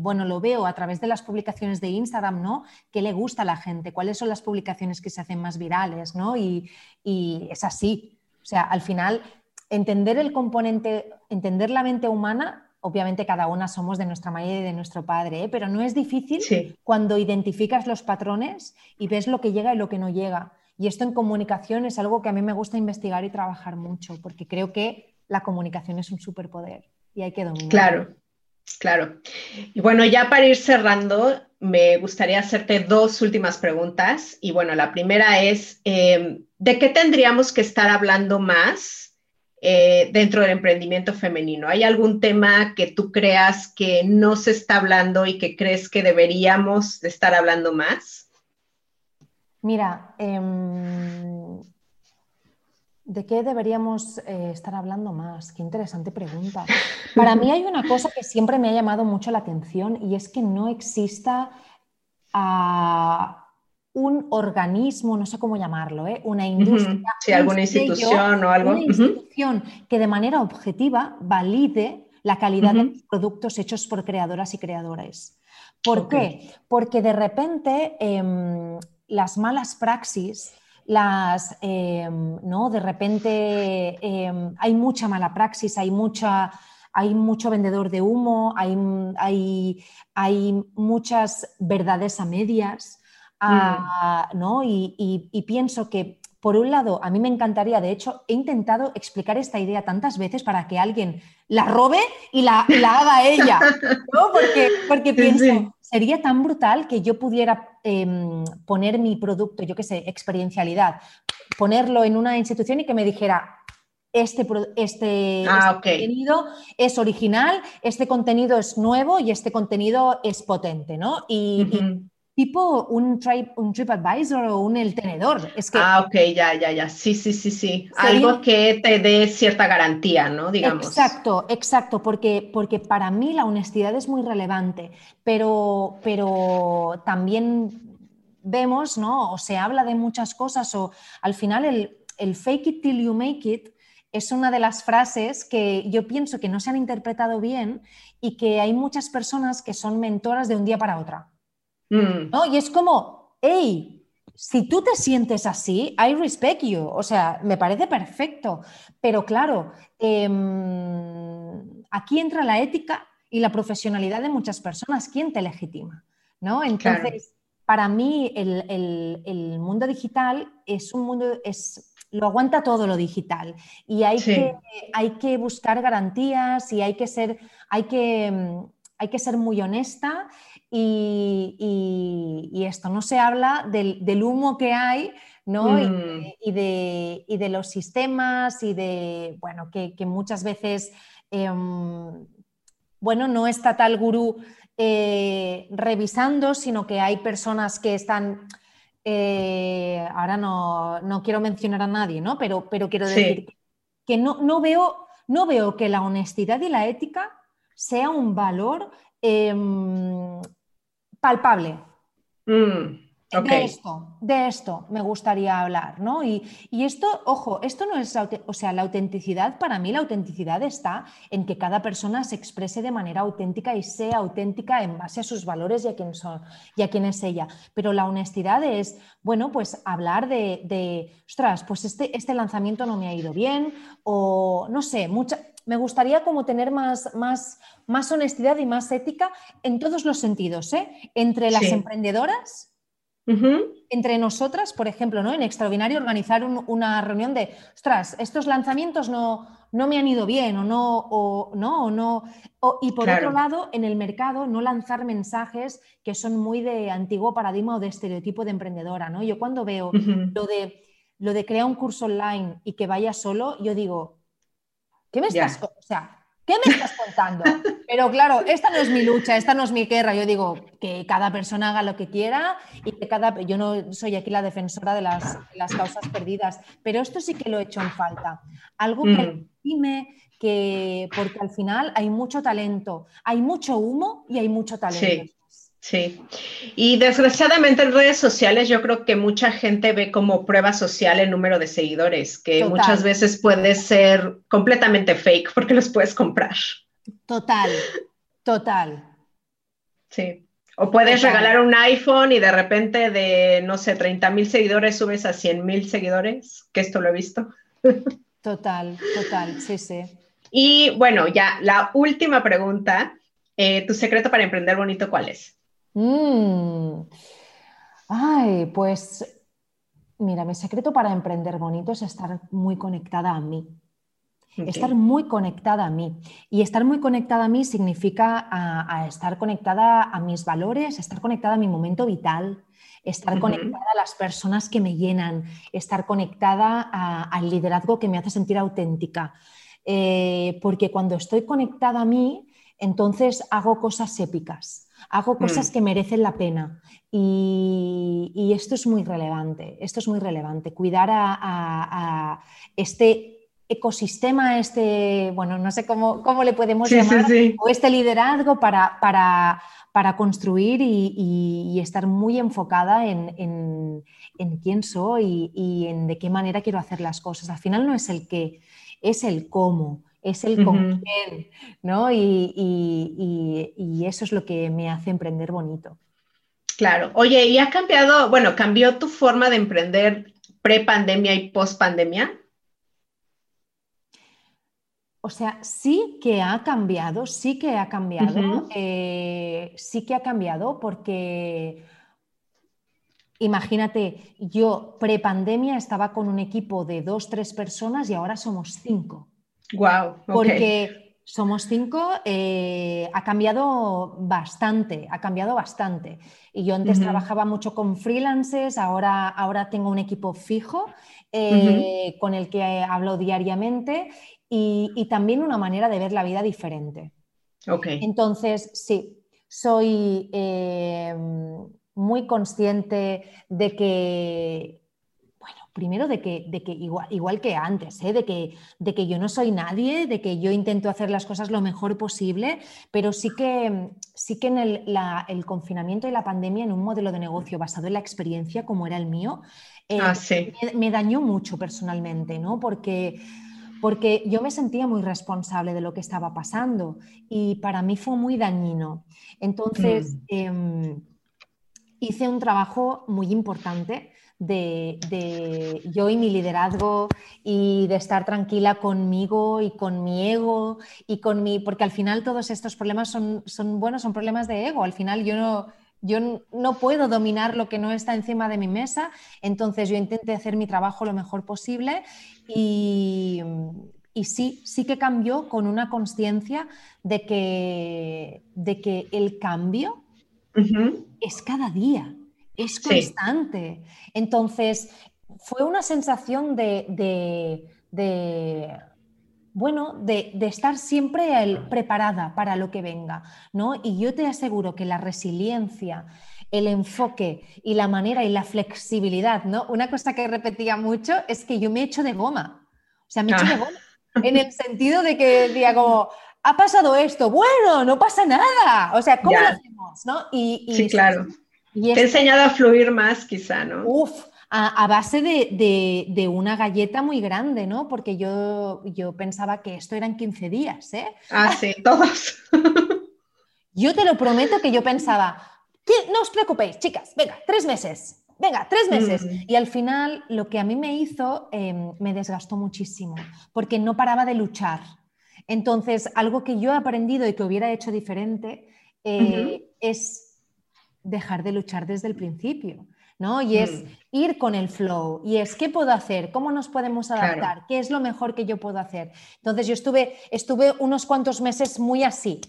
bueno, lo veo a través de las publicaciones de Instagram, ¿no? ¿Qué le gusta a la gente? ¿Cuáles son las publicaciones que se hacen más virales, ¿no? Y, y es así. O sea, al final, entender el componente, entender la mente humana obviamente cada una somos de nuestra madre y de nuestro padre, ¿eh? pero no es difícil cuando identificas los patrones y ves lo que llega y lo que no llega. Y esto en comunicación es algo que a mí me gusta investigar y trabajar mucho, porque creo que la comunicación es un superpoder y hay que dominar. Claro, claro. Y bueno, ya para ir cerrando, me gustaría hacerte dos últimas preguntas. Y bueno, la primera es, eh, ¿de qué tendríamos que estar hablando más? Eh, dentro del emprendimiento femenino? ¿Hay algún tema que tú creas que no se está hablando y que crees que deberíamos de estar hablando más? Mira, em, ¿de qué deberíamos eh, estar hablando más? Qué interesante pregunta. Para mí hay una cosa que siempre me ha llamado mucho la atención y es que no exista... Ah, un organismo, no sé cómo llamarlo, ¿eh? una industria. Sí, alguna institución o algo. Una institución que de manera objetiva valide la calidad de los productos hechos por creadoras y creadores. ¿Por qué? Porque de repente em, las malas praxis, las, em, ¿no? De repente em, hay mucha mala praxis, hay mucha hay mucho vendedor de humo, hay, hay, hay, muchas verdades a medias. Mm. ¿no? Y, pienso que, por un lado, a mí me encantaría, de hecho, he intentado explicar esta idea tantas veces para que alguien la robe y la, haga ella, ¿no? Porque, porque pienso, sería tan brutal que yo pudiera em, poner mi producto, yo qué sé, experiencialidad, ponerlo en una institución y que me dijera, este, este, ah, este contenido es original, este contenido es nuevo y este contenido es potente, ¿no? y, tipo un, tri un TripAdvisor o un El Tenedor. Es que, ah, ok, ya, ya, ya. Sí, sí, sí, sí. Algo que te dé cierta garantía, ¿no? Digamos. Exacto, exacto, porque, porque para mí la honestidad es muy relevante, pero, pero también vemos, ¿no? O se habla de muchas cosas o al final el, el fake it till you make it es una de las frases que yo pienso que no se han interpretado bien y que hay muchas personas que son mentoras de un día para otra. Mm. ¿no? Y es como, hey, si tú te sientes así, I respect you, o sea, me parece perfecto, pero claro, em, aquí entra la ética y la profesionalidad de muchas personas, ¿quién te legitima? ¿no? Entonces, para mí el, mundo digital es un mundo, es, lo aguanta todo lo digital y hay, que, hay que buscar garantías y hay que ser, hay que, hay que ser muy honesta y, esto, no se habla del, humo que hay, ¿no? Mm. Y, de, los sistemas y de, bueno, que, muchas veces, em, bueno, no está tal gurú eh, revisando, sino que hay personas que están... Eh, ahora no, quiero mencionar a nadie, ¿no? Pero, pero quiero decir que no, no, veo, no veo que la honestidad y la ética sea un valor em, palpable. Mm, de esto, de esto me gustaría hablar, ¿no? Y, esto, ojo, esto no es, o sea, la autenticidad, para mí la autenticidad está en que cada persona se exprese de manera auténtica y sea auténtica en base a sus valores y a quién, son, y a quién es ella. Pero la honestidad es, bueno, pues hablar de, de ostras, pues este, este lanzamiento no me ha ido bien, o no sé, mucha, me gustaría como tener más, más, más honestidad y más ética en todos los sentidos, ¿eh? entre las emprendedoras, entre nosotras, por ejemplo, ¿no? en Extraordinario organizar una reunión de, ostras, estos lanzamientos no, no me han ido bien o no, o no, o no. y por otro lado, en el mercado, no lanzar mensajes que son muy de antiguo paradigma o de estereotipo de emprendedora. ¿no? Yo cuando veo lo, de, lo de crear un curso online y que vaya solo, yo digo, ¿Qué me estás, o sea, ¿qué me estás contando? Pero claro, esta no es mi lucha, esta no es mi guerra. Yo digo que cada persona haga lo que quiera y que cada. Yo no soy aquí la defensora de las, causas perdidas, pero esto sí que lo he hecho en falta. Algo que dime mm. que. Porque al final hay mucho talento, hay mucho humo y hay mucho talento. Sí, y desgraciadamente en redes sociales yo creo que mucha gente ve como prueba social el número de seguidores, que muchas veces puede ser completamente fake porque los puedes comprar. Total, total, Sí. O puedes regalar un iPhone y de repente de, no sé, 30 mil seguidores subes a 100 mil seguidores, que esto lo he visto. Total, total, sí, sí. Y bueno, ya la última pregunta, eh, ¿tu secreto para emprender bonito cuál es? Mm. Ay, pues mira, mi secreto para emprender bonito es estar muy conectada a mí. Estar muy conectada a mí. Y estar muy conectada a mí significa a, estar conectada a mis valores, estar conectada a mi momento vital, estar conectada a las personas que me llenan, estar conectada al liderazgo que me hace sentir auténtica. Eh, porque cuando estoy conectada a mí, entonces hago cosas épicas, hago cosas mm. que merecen la pena. Y, esto es muy relevante, esto es muy relevante, cuidar a este ecosistema, este, bueno, no sé cómo, cómo le podemos llamar, o este liderazgo para, para, para construir y, estar muy enfocada en, quién soy y, en de qué manera quiero hacer las cosas. Al final no es el qué, es el cómo, es el con quién, ¿no? Y, y eso es lo que me hace emprender bonito. Claro. Oye, ¿y ha cambiado, bueno, cambió tu forma de emprender pre-pandemia y post-pandemia? O sea, sí que ha cambiado, sí que ha cambiado, eh, sí que ha cambiado porque imagínate, yo pre-pandemia estaba con un equipo de dos, tres personas y ahora somos cinco. Wow. Porque somos cinco, eh, ha cambiado bastante, ha cambiado bastante. Y yo antes trabajaba mucho con freelancers, ahora, ahora tengo un equipo fijo eh, con el que hablo diariamente y, también una manera de ver la vida diferente. Okay. Entonces, sí, soy eh, muy consciente de que, primero de que, de que igual, igual, que antes, ¿eh? de, que, de que yo no soy nadie, de que yo intento hacer las cosas lo mejor posible, pero sí que, sí que en el, el confinamiento y la pandemia, en un modelo de negocio basado en la experiencia como era el mío, eh, ah, me, me, dañó mucho personalmente, ¿no? Porque porque yo me sentía muy responsable de lo que estaba pasando y para mí fue muy dañino. Entonces, mm. em, hice un trabajo muy importante de, yo y mi liderazgo y de estar tranquila conmigo y con mi ego y con mi, porque al final todos estos problemas son, son buenos, son problemas de ego. Al final yo no, yo no puedo dominar lo que no está encima de mi mesa, entonces yo intenté hacer mi trabajo lo mejor posible y, sí, sí que cambió con una conciencia de que, de que el cambio es cada día, es constante. Entonces, fue una sensación de bueno, de, estar siempre preparada para lo que venga, ¿no? Y yo te aseguro que la resiliencia, el enfoque y la manera y la flexibilidad, ¿no? Una cosa que repetía mucho es que yo me echo de goma, o sea, me echo de ah. goma, en el sentido de que como, ha pasado esto, bueno, no pasa nada, o sea, ¿cómo lo hacemos, no? Y, sí, claro. Te he enseñado a fluir más, quizá, ¿no? Uf, a, base de, una galleta muy grande, ¿no? Porque yo, yo pensaba que esto eran 15 días, ¿eh? Ah, sí, todos. yo te lo prometo que yo pensaba, no os preocupéis, chicas, venga, tres meses. Venga, tres meses. Mm. Y al final lo que a mí me hizo em, me desgastó muchísimo, porque no paraba de luchar. Entonces, algo que yo he aprendido y que hubiera hecho diferente eh, es dejar de luchar desde el principio. ¿no? Y es mm. ir con el flow, y es qué puedo hacer, cómo nos podemos adaptar, qué es lo mejor que yo puedo hacer. Entonces yo estuve, estuve unos cuantos meses muy así.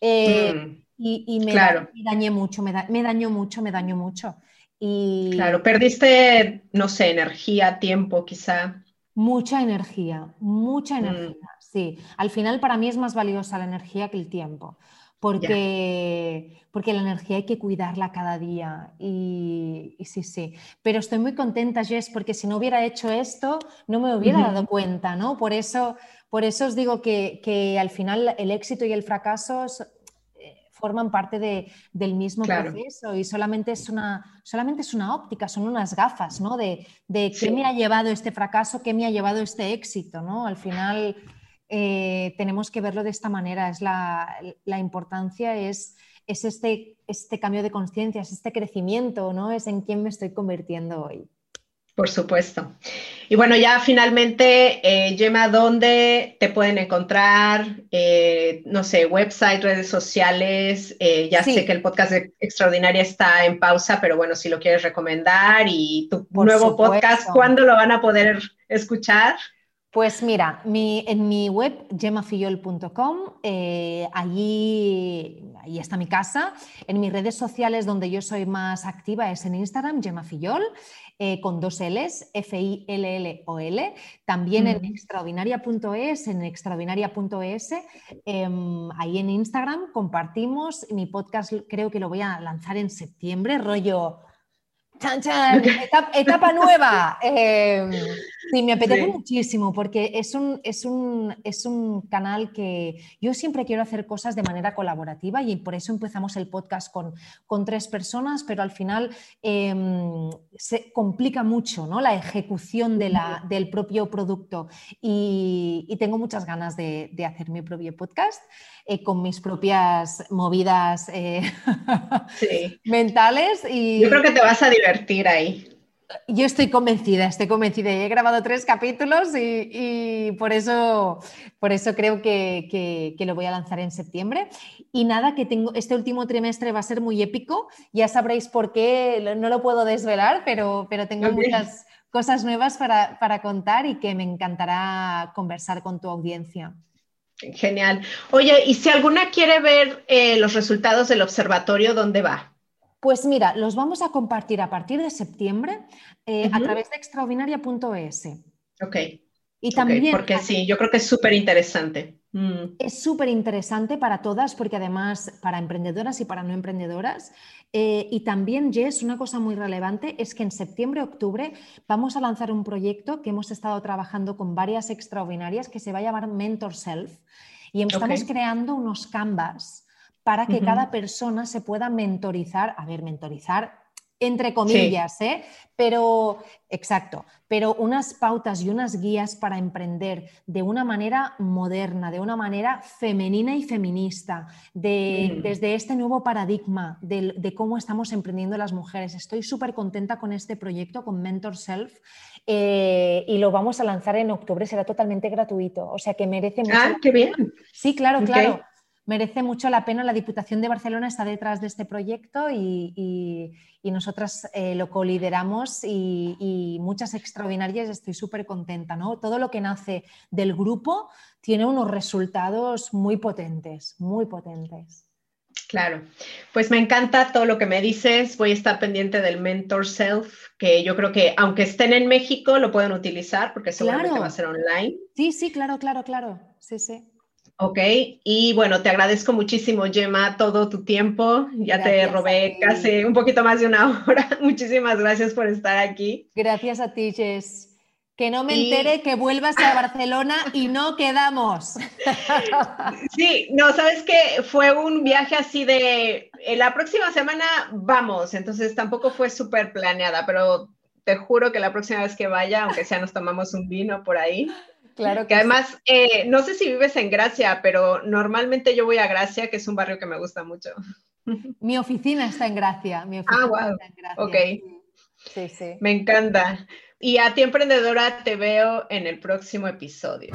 Eh, mm. y, me, dañé mucho, me, dañó mucho, me dañó mucho. Y... Claro, perdiste, no sé, energía, tiempo quizá. Mucha energía, mucha mm. energía, sí. Al final para mí es más valiosa la energía que el tiempo porque, porque la energía hay que cuidarla cada día. Y, sí, sí. Pero estoy muy contenta, Jess, porque si no hubiera hecho esto, no me hubiera dado cuenta, ¿no? Por eso, por eso os digo que, que al final el éxito y el fracaso eh, forman parte de, del mismo proceso y solamente es, una, solamente es una óptica, son unas gafas, ¿no? De, de qué me ha llevado este fracaso, qué me ha llevado este éxito, ¿no? Al final eh, tenemos que verlo de esta manera. Es la, importancia es, es este este cambio de conciencia, es este crecimiento, ¿no? Es en quién me estoy convirtiendo hoy. Por supuesto. Y bueno, ya finalmente, eh, Gemma, ¿dónde te pueden encontrar? Eh, no sé, website, redes sociales. Eh, ya sé que el podcast de Extraordinaria está en pausa, pero bueno, si lo quieres recomendar y tu nuevo podcast, ¿cuándo lo van a poder escuchar? Pues mira, en mi web gemafillol.com, allí, allí está mi casa. En mis redes sociales donde yo soy más activa es en Instagram, gemafillol. Eh, con dos L's, F-I-L-L-O-L. También en extraordinaria.es, en extraordinaria.es. Em, ahí en Instagram compartimos. Mi podcast creo que lo voy a lanzar en septiembre, rollo Chan, chan, etapa, nueva. Eh, sí, me apetece muchísimo porque es un, es, un, es un canal que yo siempre quiero hacer cosas de manera colaborativa y por eso empezamos el podcast con, con tres personas, pero al final em, se complica mucho ¿no? la ejecución de la, del propio producto y, tengo muchas ganas de, de hacer mi propio podcast. Eh, con mis propias movidas eh, mentales. Y... Yo creo que te vas a divertir ahí. Yo estoy convencida, estoy convencida. He grabado tres capítulos y, por, eso, por eso creo que, lo voy a lanzar en septiembre. Y nada, que tengo, este último trimestre va a ser muy épico. Ya sabréis por qué, no lo puedo desvelar, pero, pero tengo muchas cosas nuevas para, para contar y que me encantará conversar con tu audiencia. Genial. Oye, y si alguna quiere ver eh, los resultados del observatorio, ¿dónde va? Pues mira, los vamos a compartir a partir de septiembre eh, a través de extraordinaria.es. Ok. Y también. porque sí, yo creo que es súper interesante. Mm. Es súper interesante para todas, porque además para emprendedoras y para no emprendedoras. Eh, y también, Jess, una cosa muy relevante es que en septiembre-octubre vamos a lanzar un proyecto que hemos estado trabajando con varias extraordinarias que se va a llamar Mentor Self. Y estamos creando unos canvas para que cada persona se pueda mentorizar. A ver, mentorizar entre comillas, ¿eh? pero exacto, pero unas pautas y unas guías para emprender de una manera moderna, de una manera femenina y feminista, de, desde este nuevo paradigma de, cómo estamos emprendiendo las mujeres. Estoy súper contenta con este proyecto, con Mentor Self, eh, y lo vamos a lanzar en octubre, será totalmente gratuito, o sea que merece mucho. Ah, qué bien. Sí, claro, claro merece mucho la pena. La Diputación de Barcelona está detrás de este proyecto y, nosotras eh, lo colideramos y, y, muchas extraordinarias. Estoy súper contenta. ¿no? Todo lo que nace del grupo tiene unos resultados muy potentes, muy potentes. Claro, pues me encanta todo lo que me dices. Voy a estar pendiente del Mentor Self, que yo creo que aunque estén en México, lo pueden utilizar porque seguramente va a ser online. Sí, sí, claro, claro, claro. Sí, sí. Ok, y bueno, te agradezco muchísimo, Gemma, todo tu tiempo. Ya te robé casi un poquito más de una hora. Muchísimas gracias por estar aquí. Gracias a ti, Jess. Que no me entere que vuelvas a Barcelona y no quedamos. Sí, no, sabes que fue un viaje así de eh, la próxima semana vamos, entonces tampoco fue súper planeada, pero te juro que la próxima vez que vaya, aunque sea nos tomamos un vino por ahí, Claro que, además, eh, no sé si vives en Gracia, pero normalmente yo voy a Gracia, que es un barrio que me gusta mucho. Mi oficina está en Gracia. Mi oficina ah, wow. Está en Gracia. Ok. Sí, sí. Me encanta. Y a ti, emprendedora, te veo en el próximo episodio.